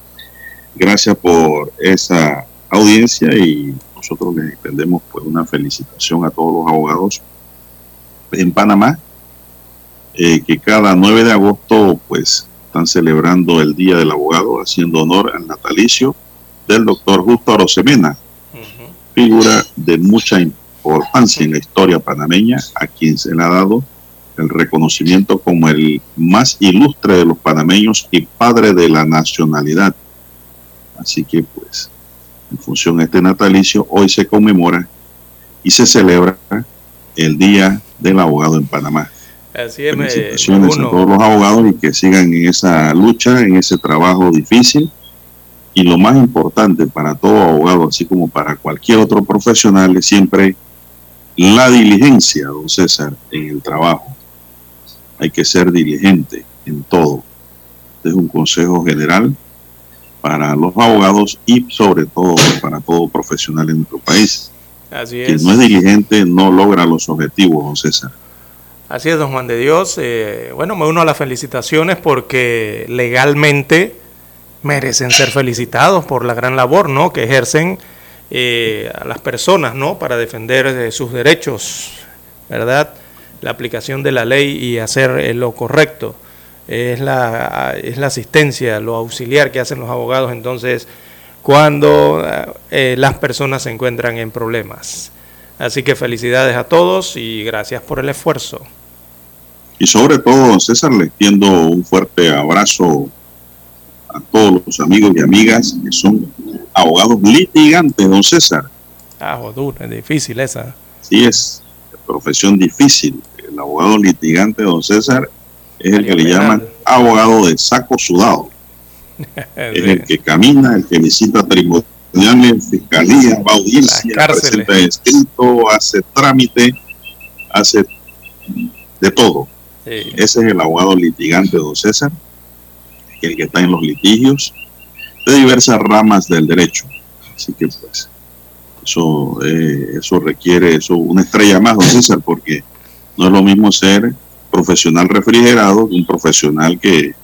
Gracias por esa audiencia y nosotros les extendemos pues una felicitación a todos los abogados en Panamá, eh, que cada 9 de agosto pues están celebrando el Día del Abogado, haciendo honor al natalicio del doctor Justo Arosemena, figura de mucha importancia en la historia panameña, a quien se le ha dado el reconocimiento como el más ilustre de los panameños y padre de la nacionalidad. Así que pues, en función de este natalicio, hoy se conmemora y se celebra el Día del Abogado en Panamá. Así es, me- Felicitaciones a todos los abogados y que sigan en esa lucha, en ese trabajo difícil. Y lo más importante para todo abogado, así como para cualquier otro profesional, es siempre la diligencia, don César, en el trabajo. Hay que ser diligente en todo. Este es un consejo general para los abogados y sobre todo para todo profesional en nuestro país. Así Quien es. no es diligente no logra los objetivos, don César. Así es, don Juan de Dios. Eh, bueno, me uno a las felicitaciones porque legalmente merecen ser felicitados por la gran labor ¿no? que ejercen eh, a las personas ¿no? para defender eh, sus derechos, ¿verdad? La aplicación de la ley y hacer eh, lo correcto. Es la, es la asistencia, lo auxiliar que hacen los abogados entonces cuando eh, las personas se encuentran en problemas. Así que felicidades a todos y gracias por el esfuerzo. Y sobre todo, César, le extiendo un fuerte abrazo a todos los amigos y amigas que son abogados litigantes, don César. Ah, duro, es difícil esa. Sí, es profesión difícil. El abogado litigante, don César, es el que le llaman abogado de saco sudado. Es el que camina, el que visita tribunales, fiscalía, va a audiencia, presenta escrito, hace trámite, hace de todo. Sí. Ese es el abogado litigante, don César, el que está en los litigios de diversas ramas del derecho. Así que pues eso, eh, eso requiere eso, una estrella más, don César, porque no es lo mismo ser profesional refrigerado que un profesional que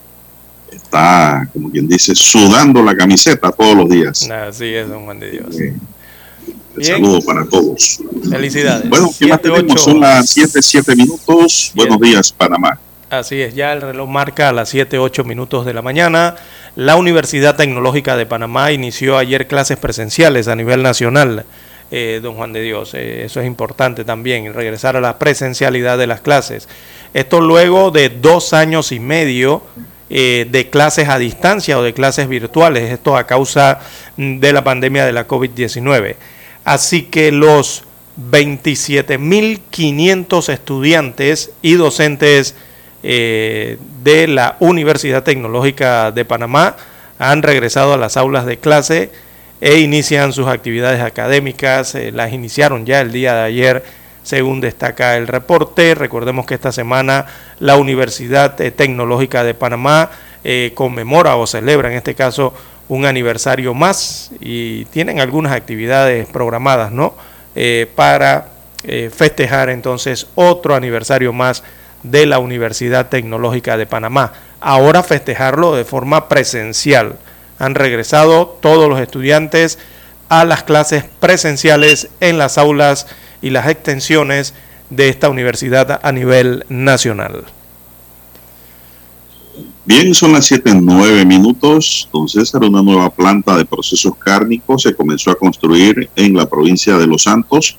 está, como quien dice, sudando la camiseta todos los días. Así es, don Juan de Dios. Bien. saludo para todos. Felicidades. Bueno, ¿qué más Siete, tenemos? ocho. Son las 7, 7 minutos. Buenos días, Panamá. Así es, ya el reloj marca a las 7, 8 minutos de la mañana. La Universidad Tecnológica de Panamá inició ayer clases presenciales a nivel nacional, eh, don Juan de Dios. Eh, eso es importante también, regresar a la presencialidad de las clases. Esto luego de dos años y medio eh, de clases a distancia o de clases virtuales, esto a causa de la pandemia de la COVID-19. Así que los 27.500 estudiantes y docentes eh, de la Universidad Tecnológica de Panamá han regresado a las aulas de clase e inician sus actividades académicas. eh, las iniciaron ya el día de ayer, según destaca el reporte. Recordemos que esta semana la Universidad eh, Tecnológica de Panamá conmemora o celebra en este caso un aniversario más y tienen algunas actividades programadas, ¿no? Para festejar entonces otro aniversario más de la Universidad Tecnológica de Panamá. Ahora festejarlo de forma presencial, han regresado todos los estudiantes a las clases presenciales en las aulas y las extensiones de esta universidad a nivel nacional. Bien, son las 7.9 minutos. Don César, una nueva planta de procesos cárnicos se comenzó a construir en la provincia de Los Santos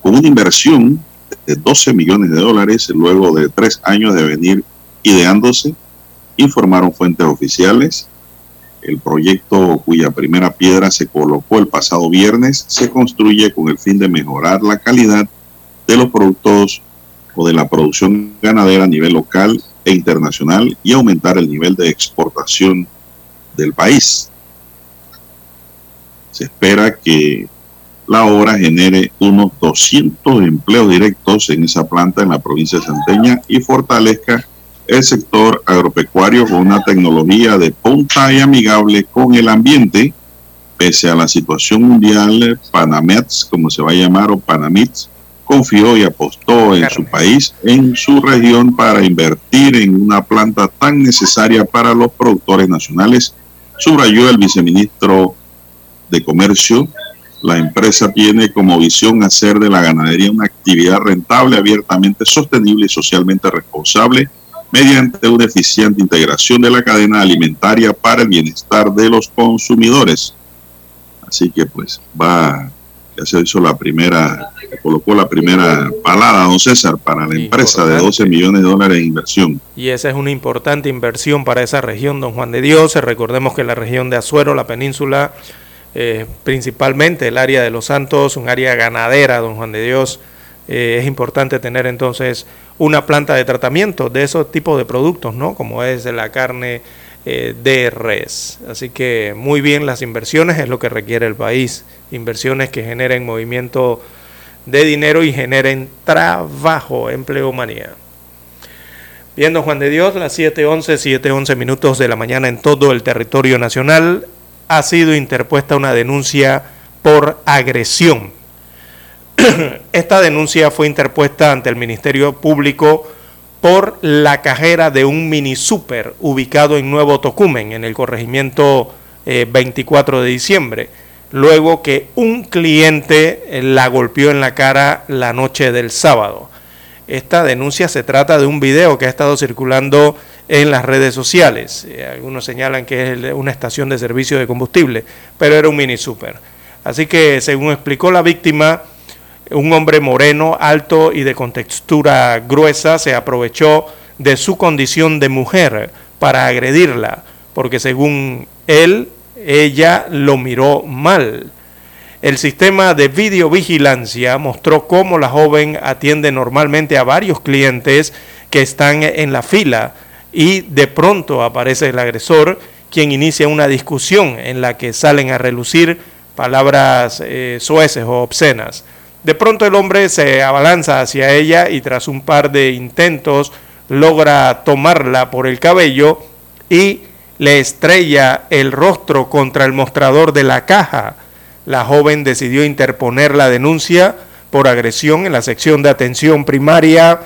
con una inversión de 12 millones de dólares luego de tres años de venir ideándose, informaron fuentes oficiales. El proyecto cuya primera piedra se colocó el pasado viernes se construye con el fin de mejorar la calidad de los productos o de la producción ganadera a nivel local e internacional y aumentar el nivel de exportación del país. Se espera que la obra genere unos 200 empleos directos en esa planta en la provincia de Santeña y fortalezca el sector agropecuario con una tecnología de punta y amigable con el ambiente, pese a la situación mundial, Panamets, como se va a llamar, o Panamits, confió y apostó en su país, en su región, para invertir en una planta tan necesaria para los productores nacionales, subrayó el viceministro de Comercio. La empresa tiene como visión hacer de la ganadería una actividad rentable, abiertamente sostenible y socialmente responsable mediante una eficiente integración de la cadena alimentaria para el bienestar de los consumidores. Así que pues va, ya se hizo la primera, colocó la primera palada, don César, para la empresa de 12 millones de dólares de inversión. Y esa es una importante inversión para esa región, don Juan de Dios. Recordemos que la región de Azuero, la península, eh, principalmente el área de Los Santos, un área ganadera, don Juan de Dios, eh, es importante tener entonces una planta de tratamiento de esos tipos de productos, ¿no? Como es la carne eh, de res. Así que muy bien las inversiones es lo que requiere el país. Inversiones que generen movimiento de dinero y generen trabajo, empleo manía. Viendo Juan de Dios, las 7.11, 7.11 minutos de la mañana en todo el territorio nacional, ha sido interpuesta una denuncia por agresión Esta denuncia fue interpuesta ante el Ministerio Público por la cajera de un mini super ubicado en Nuevo Tocumen, en el corregimiento 24 eh, de diciembre, luego que un cliente eh, la golpeó en la cara la noche del sábado. Esta denuncia se trata de un video que ha estado circulando en las redes sociales. Eh, algunos señalan que es una estación de servicio de combustible, pero era un mini super. Así que, según explicó la víctima, un hombre moreno, alto y de contextura gruesa se aprovechó de su condición de mujer para agredirla, porque según él, ella lo miró mal. El sistema de videovigilancia mostró cómo la joven atiende normalmente a varios clientes que están en la fila y de pronto aparece el agresor quien inicia una discusión en la que salen a relucir palabras eh, sueces o obscenas. De pronto el hombre se abalanza hacia ella y tras un par de intentos logra tomarla por el cabello y le estrella el rostro contra el mostrador de la caja. La joven decidió interponer la denuncia por agresión en la sección de atención primaria.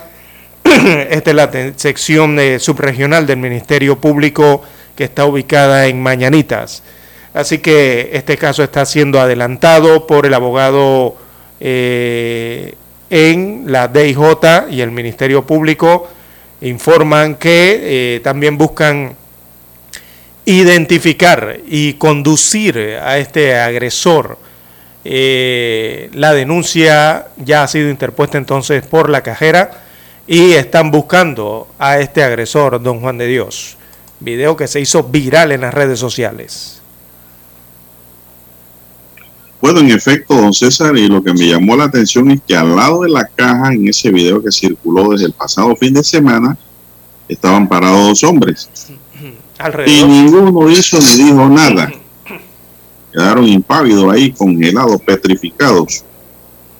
Esta es la sección subregional del Ministerio Público que está ubicada en Mañanitas. Así que este caso está siendo adelantado por el abogado eh, en la DIJ y el Ministerio Público informan que eh, también buscan identificar y conducir a este agresor. Eh, la denuncia ya ha sido interpuesta entonces por la cajera y están buscando a este agresor, don Juan de Dios. Video que se hizo viral en las redes sociales. Bueno, en efecto, don César, y lo que me llamó la atención es que al lado de la caja, en ese video que circuló desde el pasado fin de semana, estaban parados dos hombres. Y ninguno hizo ni dijo nada. Quedaron impávidos ahí, congelados, petrificados.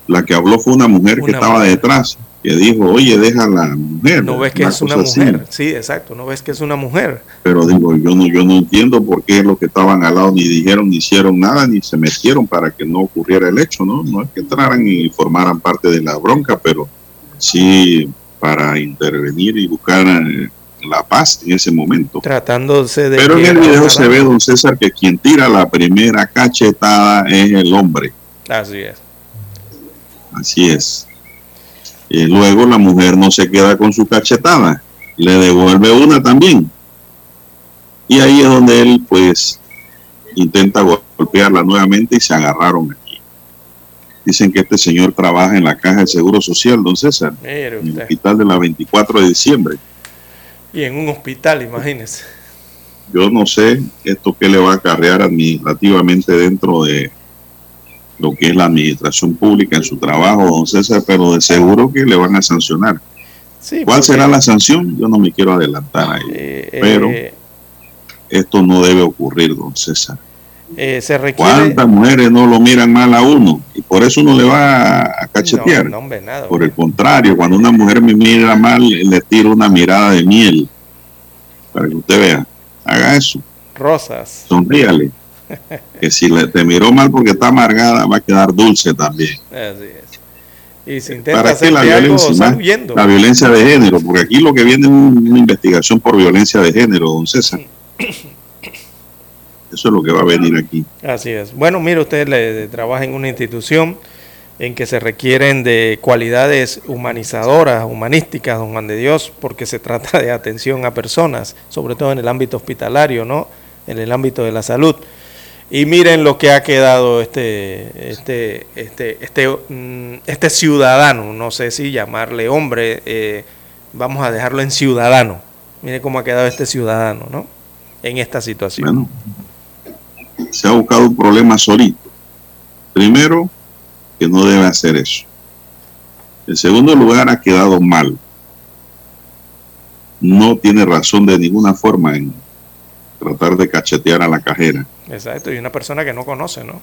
La que habló fue una mujer que estaba detrás que dijo, oye, deja a la mujer. No ves que es una mujer, sí, exacto, no ves que es una mujer. Pero digo, yo no, yo no entiendo por qué los que estaban al lado ni dijeron, ni hicieron nada, ni se metieron para que no ocurriera el hecho, ¿no? No es que entraran y formaran parte de la bronca, pero sí para intervenir y buscar eh, la paz en ese momento. Tratándose de... Pero en el video se ve, don César, que quien tira la primera cachetada es el hombre. Así es. Así es. Y luego la mujer no se queda con su cachetada, le devuelve una también. Y ahí es donde él, pues, intenta golpearla nuevamente y se agarraron aquí. Dicen que este señor trabaja en la caja de seguro social, don César, en el hospital de la 24 de diciembre. Y en un hospital, imagínese. Yo no sé esto que le va a acarrear administrativamente dentro de lo que es la administración pública en su trabajo, don César, pero de seguro que le van a sancionar. ¿Cuál será la sanción? Yo no me quiero adelantar ahí. Eh, pero eh, esto no debe ocurrir, don César. eh, se requiere... ¿Cuántas mujeres no lo miran mal a uno? Y por eso uno le va a cachetear. No, no, hombre, nada. Por el contrario, cuando una mujer me mira mal, le tiro una mirada de miel. Para que usted vea. Haga eso. Rosas. Sonríale. Que si le, te miró mal porque está amargada, va a quedar dulce también. Así es. Y si intenta ¿Para qué la algo, violencia? más? huyendo. La violencia de género, porque aquí lo que viene es una investigación por violencia de género, don César. Eso es lo que va a venir aquí. Así es. Bueno, mire, usted le, trabaja en una institución en que se requieren de cualidades humanizadoras, humanísticas, don Juan de Dios, porque se trata de atención a personas, sobre todo en el ámbito hospitalario, ¿no? En el ámbito de la salud. Y miren lo que ha quedado este, este, este, este, mm, este ciudadano, no sé si llamarle hombre, eh, vamos a dejarlo en ciudadano. Miren cómo ha quedado este ciudadano, ¿no? En esta situación. Bueno, se ha buscado un problema solito. Primero, que no debe hacer eso. En segundo lugar, ha quedado mal. No tiene razón de ninguna forma en tratar de cachetear a la cajera. Exacto, y una persona que no conoce, ¿no?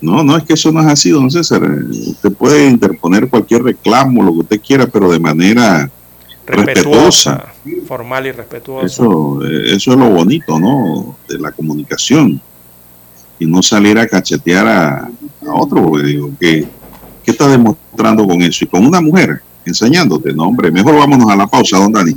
No, no es que eso no es así, don César. Usted puede interponer cualquier reclamo, lo que usted quiera, pero de manera respetuosa. Respetuosa, formal y respetuosa. Eso, eh, eso es lo bonito, ¿no? De la comunicación. Y no salir a cachetear a, a otro, porque digo, ¿qué, ¿qué está demostrando con eso? Y con una mujer enseñándote, no, hombre, mejor vámonos a la pausa, don Dani.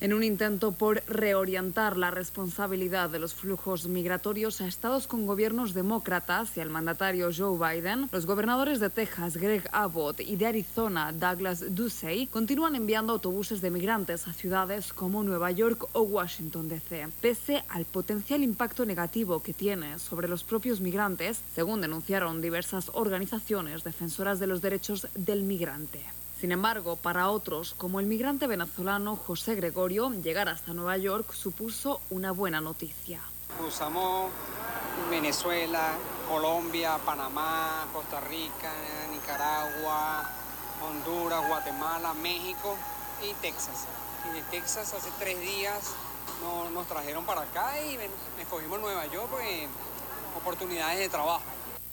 En un intento por reorientar la responsabilidad de los flujos migratorios a estados con gobiernos demócratas y al mandatario Joe Biden, los gobernadores de Texas, Greg Abbott, y de Arizona, Douglas Ducey, continúan enviando autobuses de migrantes a ciudades como Nueva York o Washington, D.C., pese al potencial impacto negativo que tiene sobre los propios migrantes, según denunciaron diversas organizaciones defensoras de los derechos del migrante. Sin embargo, para otros, como el migrante venezolano José Gregorio, llegar hasta Nueva York supuso una buena noticia. Cruzamos Venezuela, Colombia, Panamá, Costa Rica, Nicaragua, Honduras, Guatemala, México y Texas. Y de Texas hace tres días no- nos trajeron para acá y escogimos Nueva York porque oportunidades de trabajo.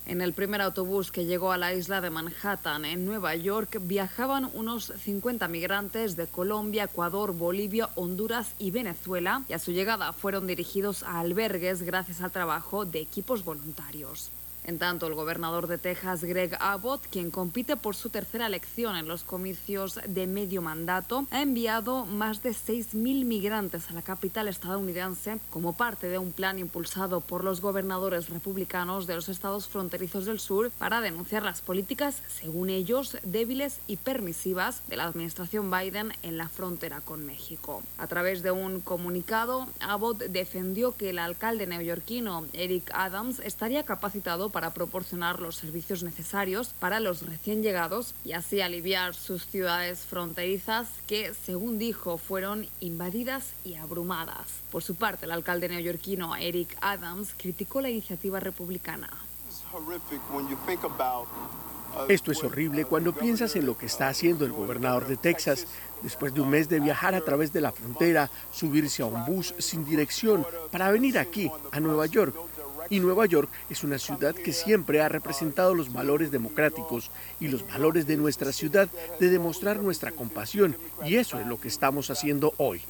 En el primer autobús que llegó a la isla de Manhattan, en Nueva York, viajaban unos 50 migrantes de Colombia, Ecuador, Bolivia, Honduras y Venezuela, y a su llegada fueron dirigidos a albergues gracias al trabajo de equipos voluntarios. En tanto, el gobernador de Texas, Greg Abbott, quien compite por su tercera elección en los comicios de medio mandato, ha enviado más de 6.000 migrantes a la capital estadounidense como parte de un plan impulsado por los gobernadores republicanos de los estados fronterizos del sur para denunciar las políticas, según ellos, débiles y permisivas de la administración Biden en la frontera con México. A través de un comunicado, Abbott defendió que el alcalde neoyorquino Eric Adams estaría capacitado para proporcionar los servicios necesarios para los recién llegados y así aliviar sus ciudades fronterizas que, según dijo, fueron invadidas y abrumadas. Por su parte, el alcalde neoyorquino Eric Adams criticó la iniciativa republicana. Esto es horrible cuando piensas en lo que está haciendo el gobernador de Texas. Después de un mes de viajar a través de la frontera, subirse a un bus sin dirección para venir aquí, a Nueva York. Y Nueva York es una ciudad que siempre ha representado los valores democráticos y los valores de nuestra ciudad de demostrar nuestra compasión. Y eso es lo que estamos haciendo hoy.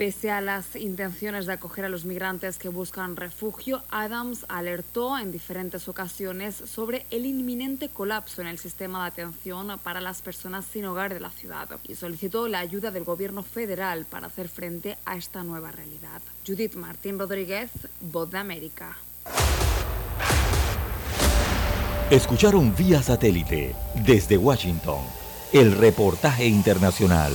Pese a las intenciones de acoger a los migrantes que buscan refugio, Adams alertó en diferentes ocasiones sobre el inminente colapso en el sistema de atención para las personas sin hogar de la ciudad y solicitó la ayuda del gobierno federal para hacer frente a esta nueva realidad. Judith Martín Rodríguez, Voz de América. Escucharon vía satélite desde Washington el reportaje internacional.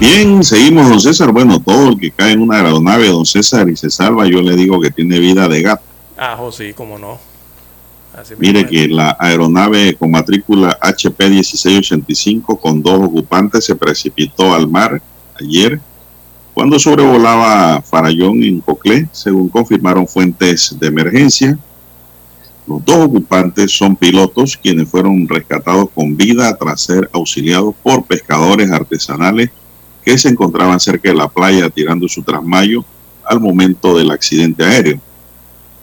Bien, seguimos, don César. Bueno, todo el que cae en una aeronave, don César, y se salva, yo le digo que tiene vida de gato. Ah, sí, cómo no. Así Mire que la aeronave con matrícula HP 1685 con dos ocupantes se precipitó al mar ayer cuando sobrevolaba Farallón en Coclé, según confirmaron fuentes de emergencia. Los dos ocupantes son pilotos quienes fueron rescatados con vida tras ser auxiliados por pescadores artesanales que se encontraban cerca de la playa tirando su trasmayo al momento del accidente aéreo.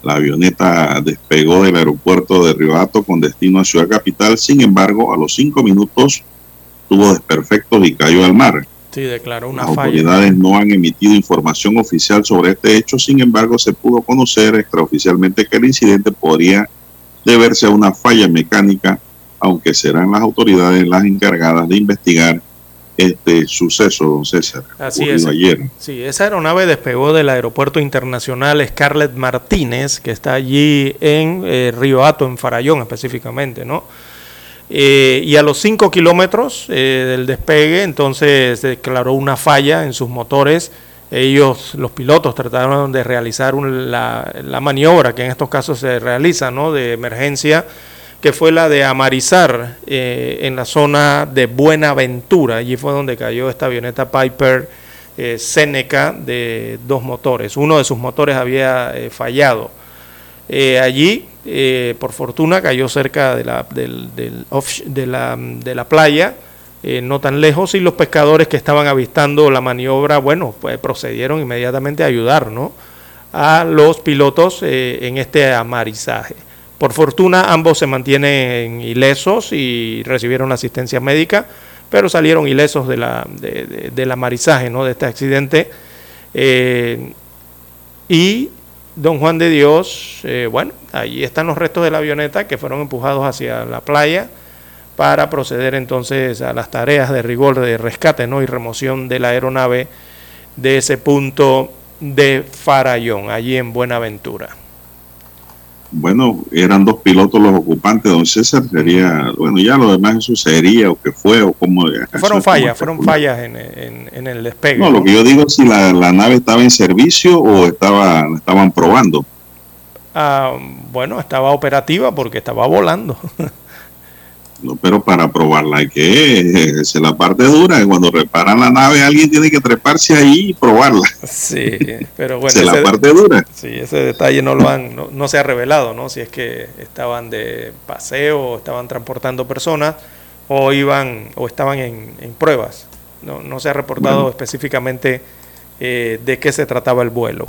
La avioneta despegó del aeropuerto de Riohato con destino a Ciudad Capital, sin embargo, a los cinco minutos tuvo desperfectos y cayó al mar. Sí, declaró una Las falla. autoridades no han emitido información oficial sobre este hecho, sin embargo, se pudo conocer extraoficialmente que el incidente podría deberse a una falla mecánica, aunque serán las autoridades las encargadas de investigar este suceso, don César, Así es. ayer. Sí, esa aeronave despegó del Aeropuerto Internacional Scarlett Martínez, que está allí en eh, Río Hato, en Farallón específicamente, ¿no? Eh, y a los 5 kilómetros eh, del despegue, entonces se declaró una falla en sus motores. Ellos, los pilotos, trataron de realizar un- la, la maniobra que en estos casos se realiza, ¿no? De emergencia, que fue la de amarizar eh, en la zona de Buenaventura. Allí fue donde cayó esta avioneta Piper eh, Seneca de dos motores. Uno de sus motores había eh, fallado. Eh, allí, por fortuna, cayó cerca de la, de la, de la playa, no tan lejos, y los pescadores que estaban avistando la maniobra, bueno, pues procedieron inmediatamente a ayudar ¿no? a los pilotos en este amarizaje. Por fortuna, ambos se mantienen ilesos y recibieron asistencia médica, pero salieron ilesos de la, de- de- del amarizaje, ¿no? de este accidente. Eh, y Don Juan de Dios, eh, bueno, allí están los restos de la avioneta que fueron empujados hacia la playa para proceder entonces a las tareas de rigor de rescate ¿no? y remoción de la aeronave de ese punto de Farallón, allí en Buenaventura. Bueno, eran dos pilotos los ocupantes, don César, sería, bueno, ya lo demás eso sería o que fue o cómo... Fueron fallas, fueron fallas en, en, el despegue. No, lo que yo digo es si la, la nave estaba en servicio o estaba, estaban probando. Ah, bueno, estaba operativa porque estaba volando. No, pero para probarla hay que es la parte dura. Cuando reparan la nave, alguien tiene que treparse ahí y probarla. Sí, pero bueno. es la parte dura. Sí, ese detalle no lo han, no, se ha revelado, ¿no? Si es que estaban de paseo, o estaban transportando personas, o iban, o estaban en, pruebas. No, no se ha reportado específicamente eh, de qué se trataba el vuelo.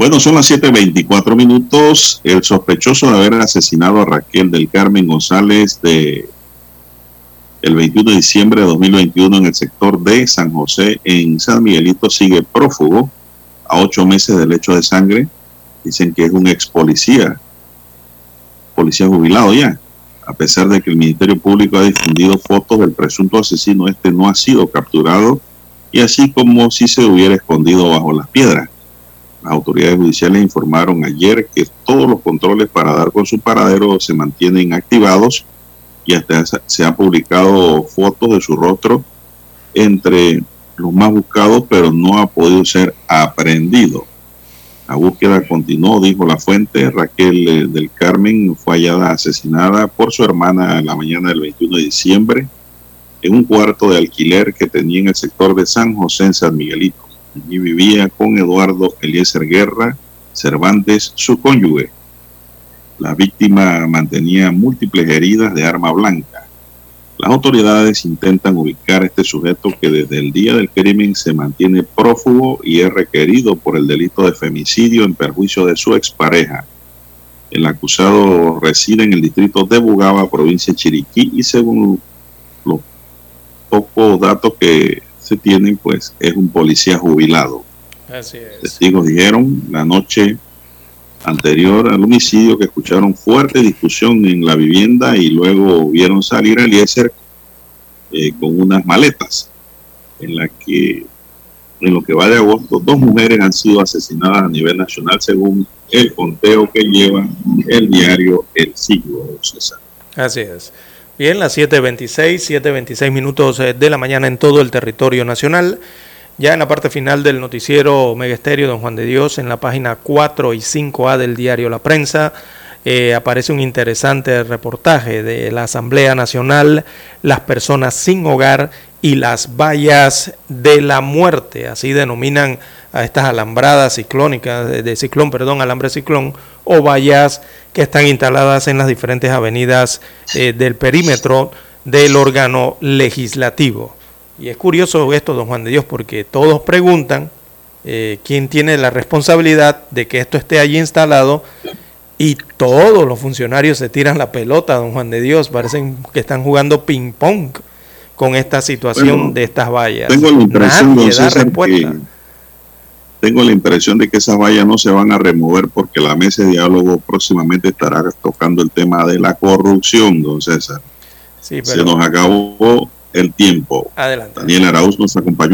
Bueno, son las 7.24 minutos. El sospechoso de haber asesinado a Raquel del Carmen González de el 21 de diciembre de 2021 en el sector de San José en San Miguelito sigue prófugo a ocho meses del hecho de sangre. Dicen que es un ex policía, policía jubilado ya. A pesar de que el Ministerio Público ha difundido fotos del presunto asesino, este no ha sido capturado y así como si se hubiera escondido bajo las piedras. Las autoridades judiciales informaron ayer que todos los controles para dar con su paradero se mantienen activados y hasta se han publicado fotos de su rostro entre los más buscados, pero no ha podido ser aprendido. La búsqueda continuó, dijo la fuente. Raquel eh, del Carmen fue hallada asesinada por su hermana en la mañana del 21 de diciembre en un cuarto de alquiler que tenía en el sector de San José en San Miguelito. Allí vivía con Eduardo Eliezer Guerra Cervantes, su cónyuge. La víctima mantenía múltiples heridas de arma blanca. Las autoridades intentan ubicar a este sujeto que desde el día del crimen se mantiene prófugo y es requerido por el delito de femicidio en perjuicio de su expareja. El acusado reside en el distrito de Bugaba, provincia de Chiriquí, y según los pocos datos que tienen, pues es un policía jubilado. Así es. Testigos dijeron la noche anterior al homicidio que escucharon fuerte discusión en la vivienda y luego vieron salir a Eliezer eh, con unas maletas en la que en lo que va de agosto dos mujeres han sido asesinadas a nivel nacional según el conteo que lleva el diario El Siglo César. Así es. Bien, las 7.26, 7.26 minutos eh, de la mañana en todo el territorio nacional. Ya en la parte final del noticiero Megesterio Don Juan de Dios, en la página 4 y 5A del diario La Prensa, eh, aparece un interesante reportaje de la Asamblea Nacional, las personas sin hogar y las vallas de la muerte, así denominan a estas alambradas ciclónicas, de, ciclón, perdón, alambre ciclón, o vallas que están instaladas en las diferentes avenidas eh, del perímetro del órgano legislativo. Y es curioso esto, don Juan de Dios, porque todos preguntan eh, quién tiene la responsabilidad de que esto esté allí instalado y todos los funcionarios se tiran la pelota, don Juan de Dios, parecen que están jugando ping-pong con esta situación de estas vallas. Tengo la impresión, Nadie tengo la impresión de que esas vallas no se van a remover porque la mesa de diálogo próximamente estará tocando el tema de la corrupción, don César. Se nos acabó el tiempo. Adelante. Daniel Arauz nos acompañó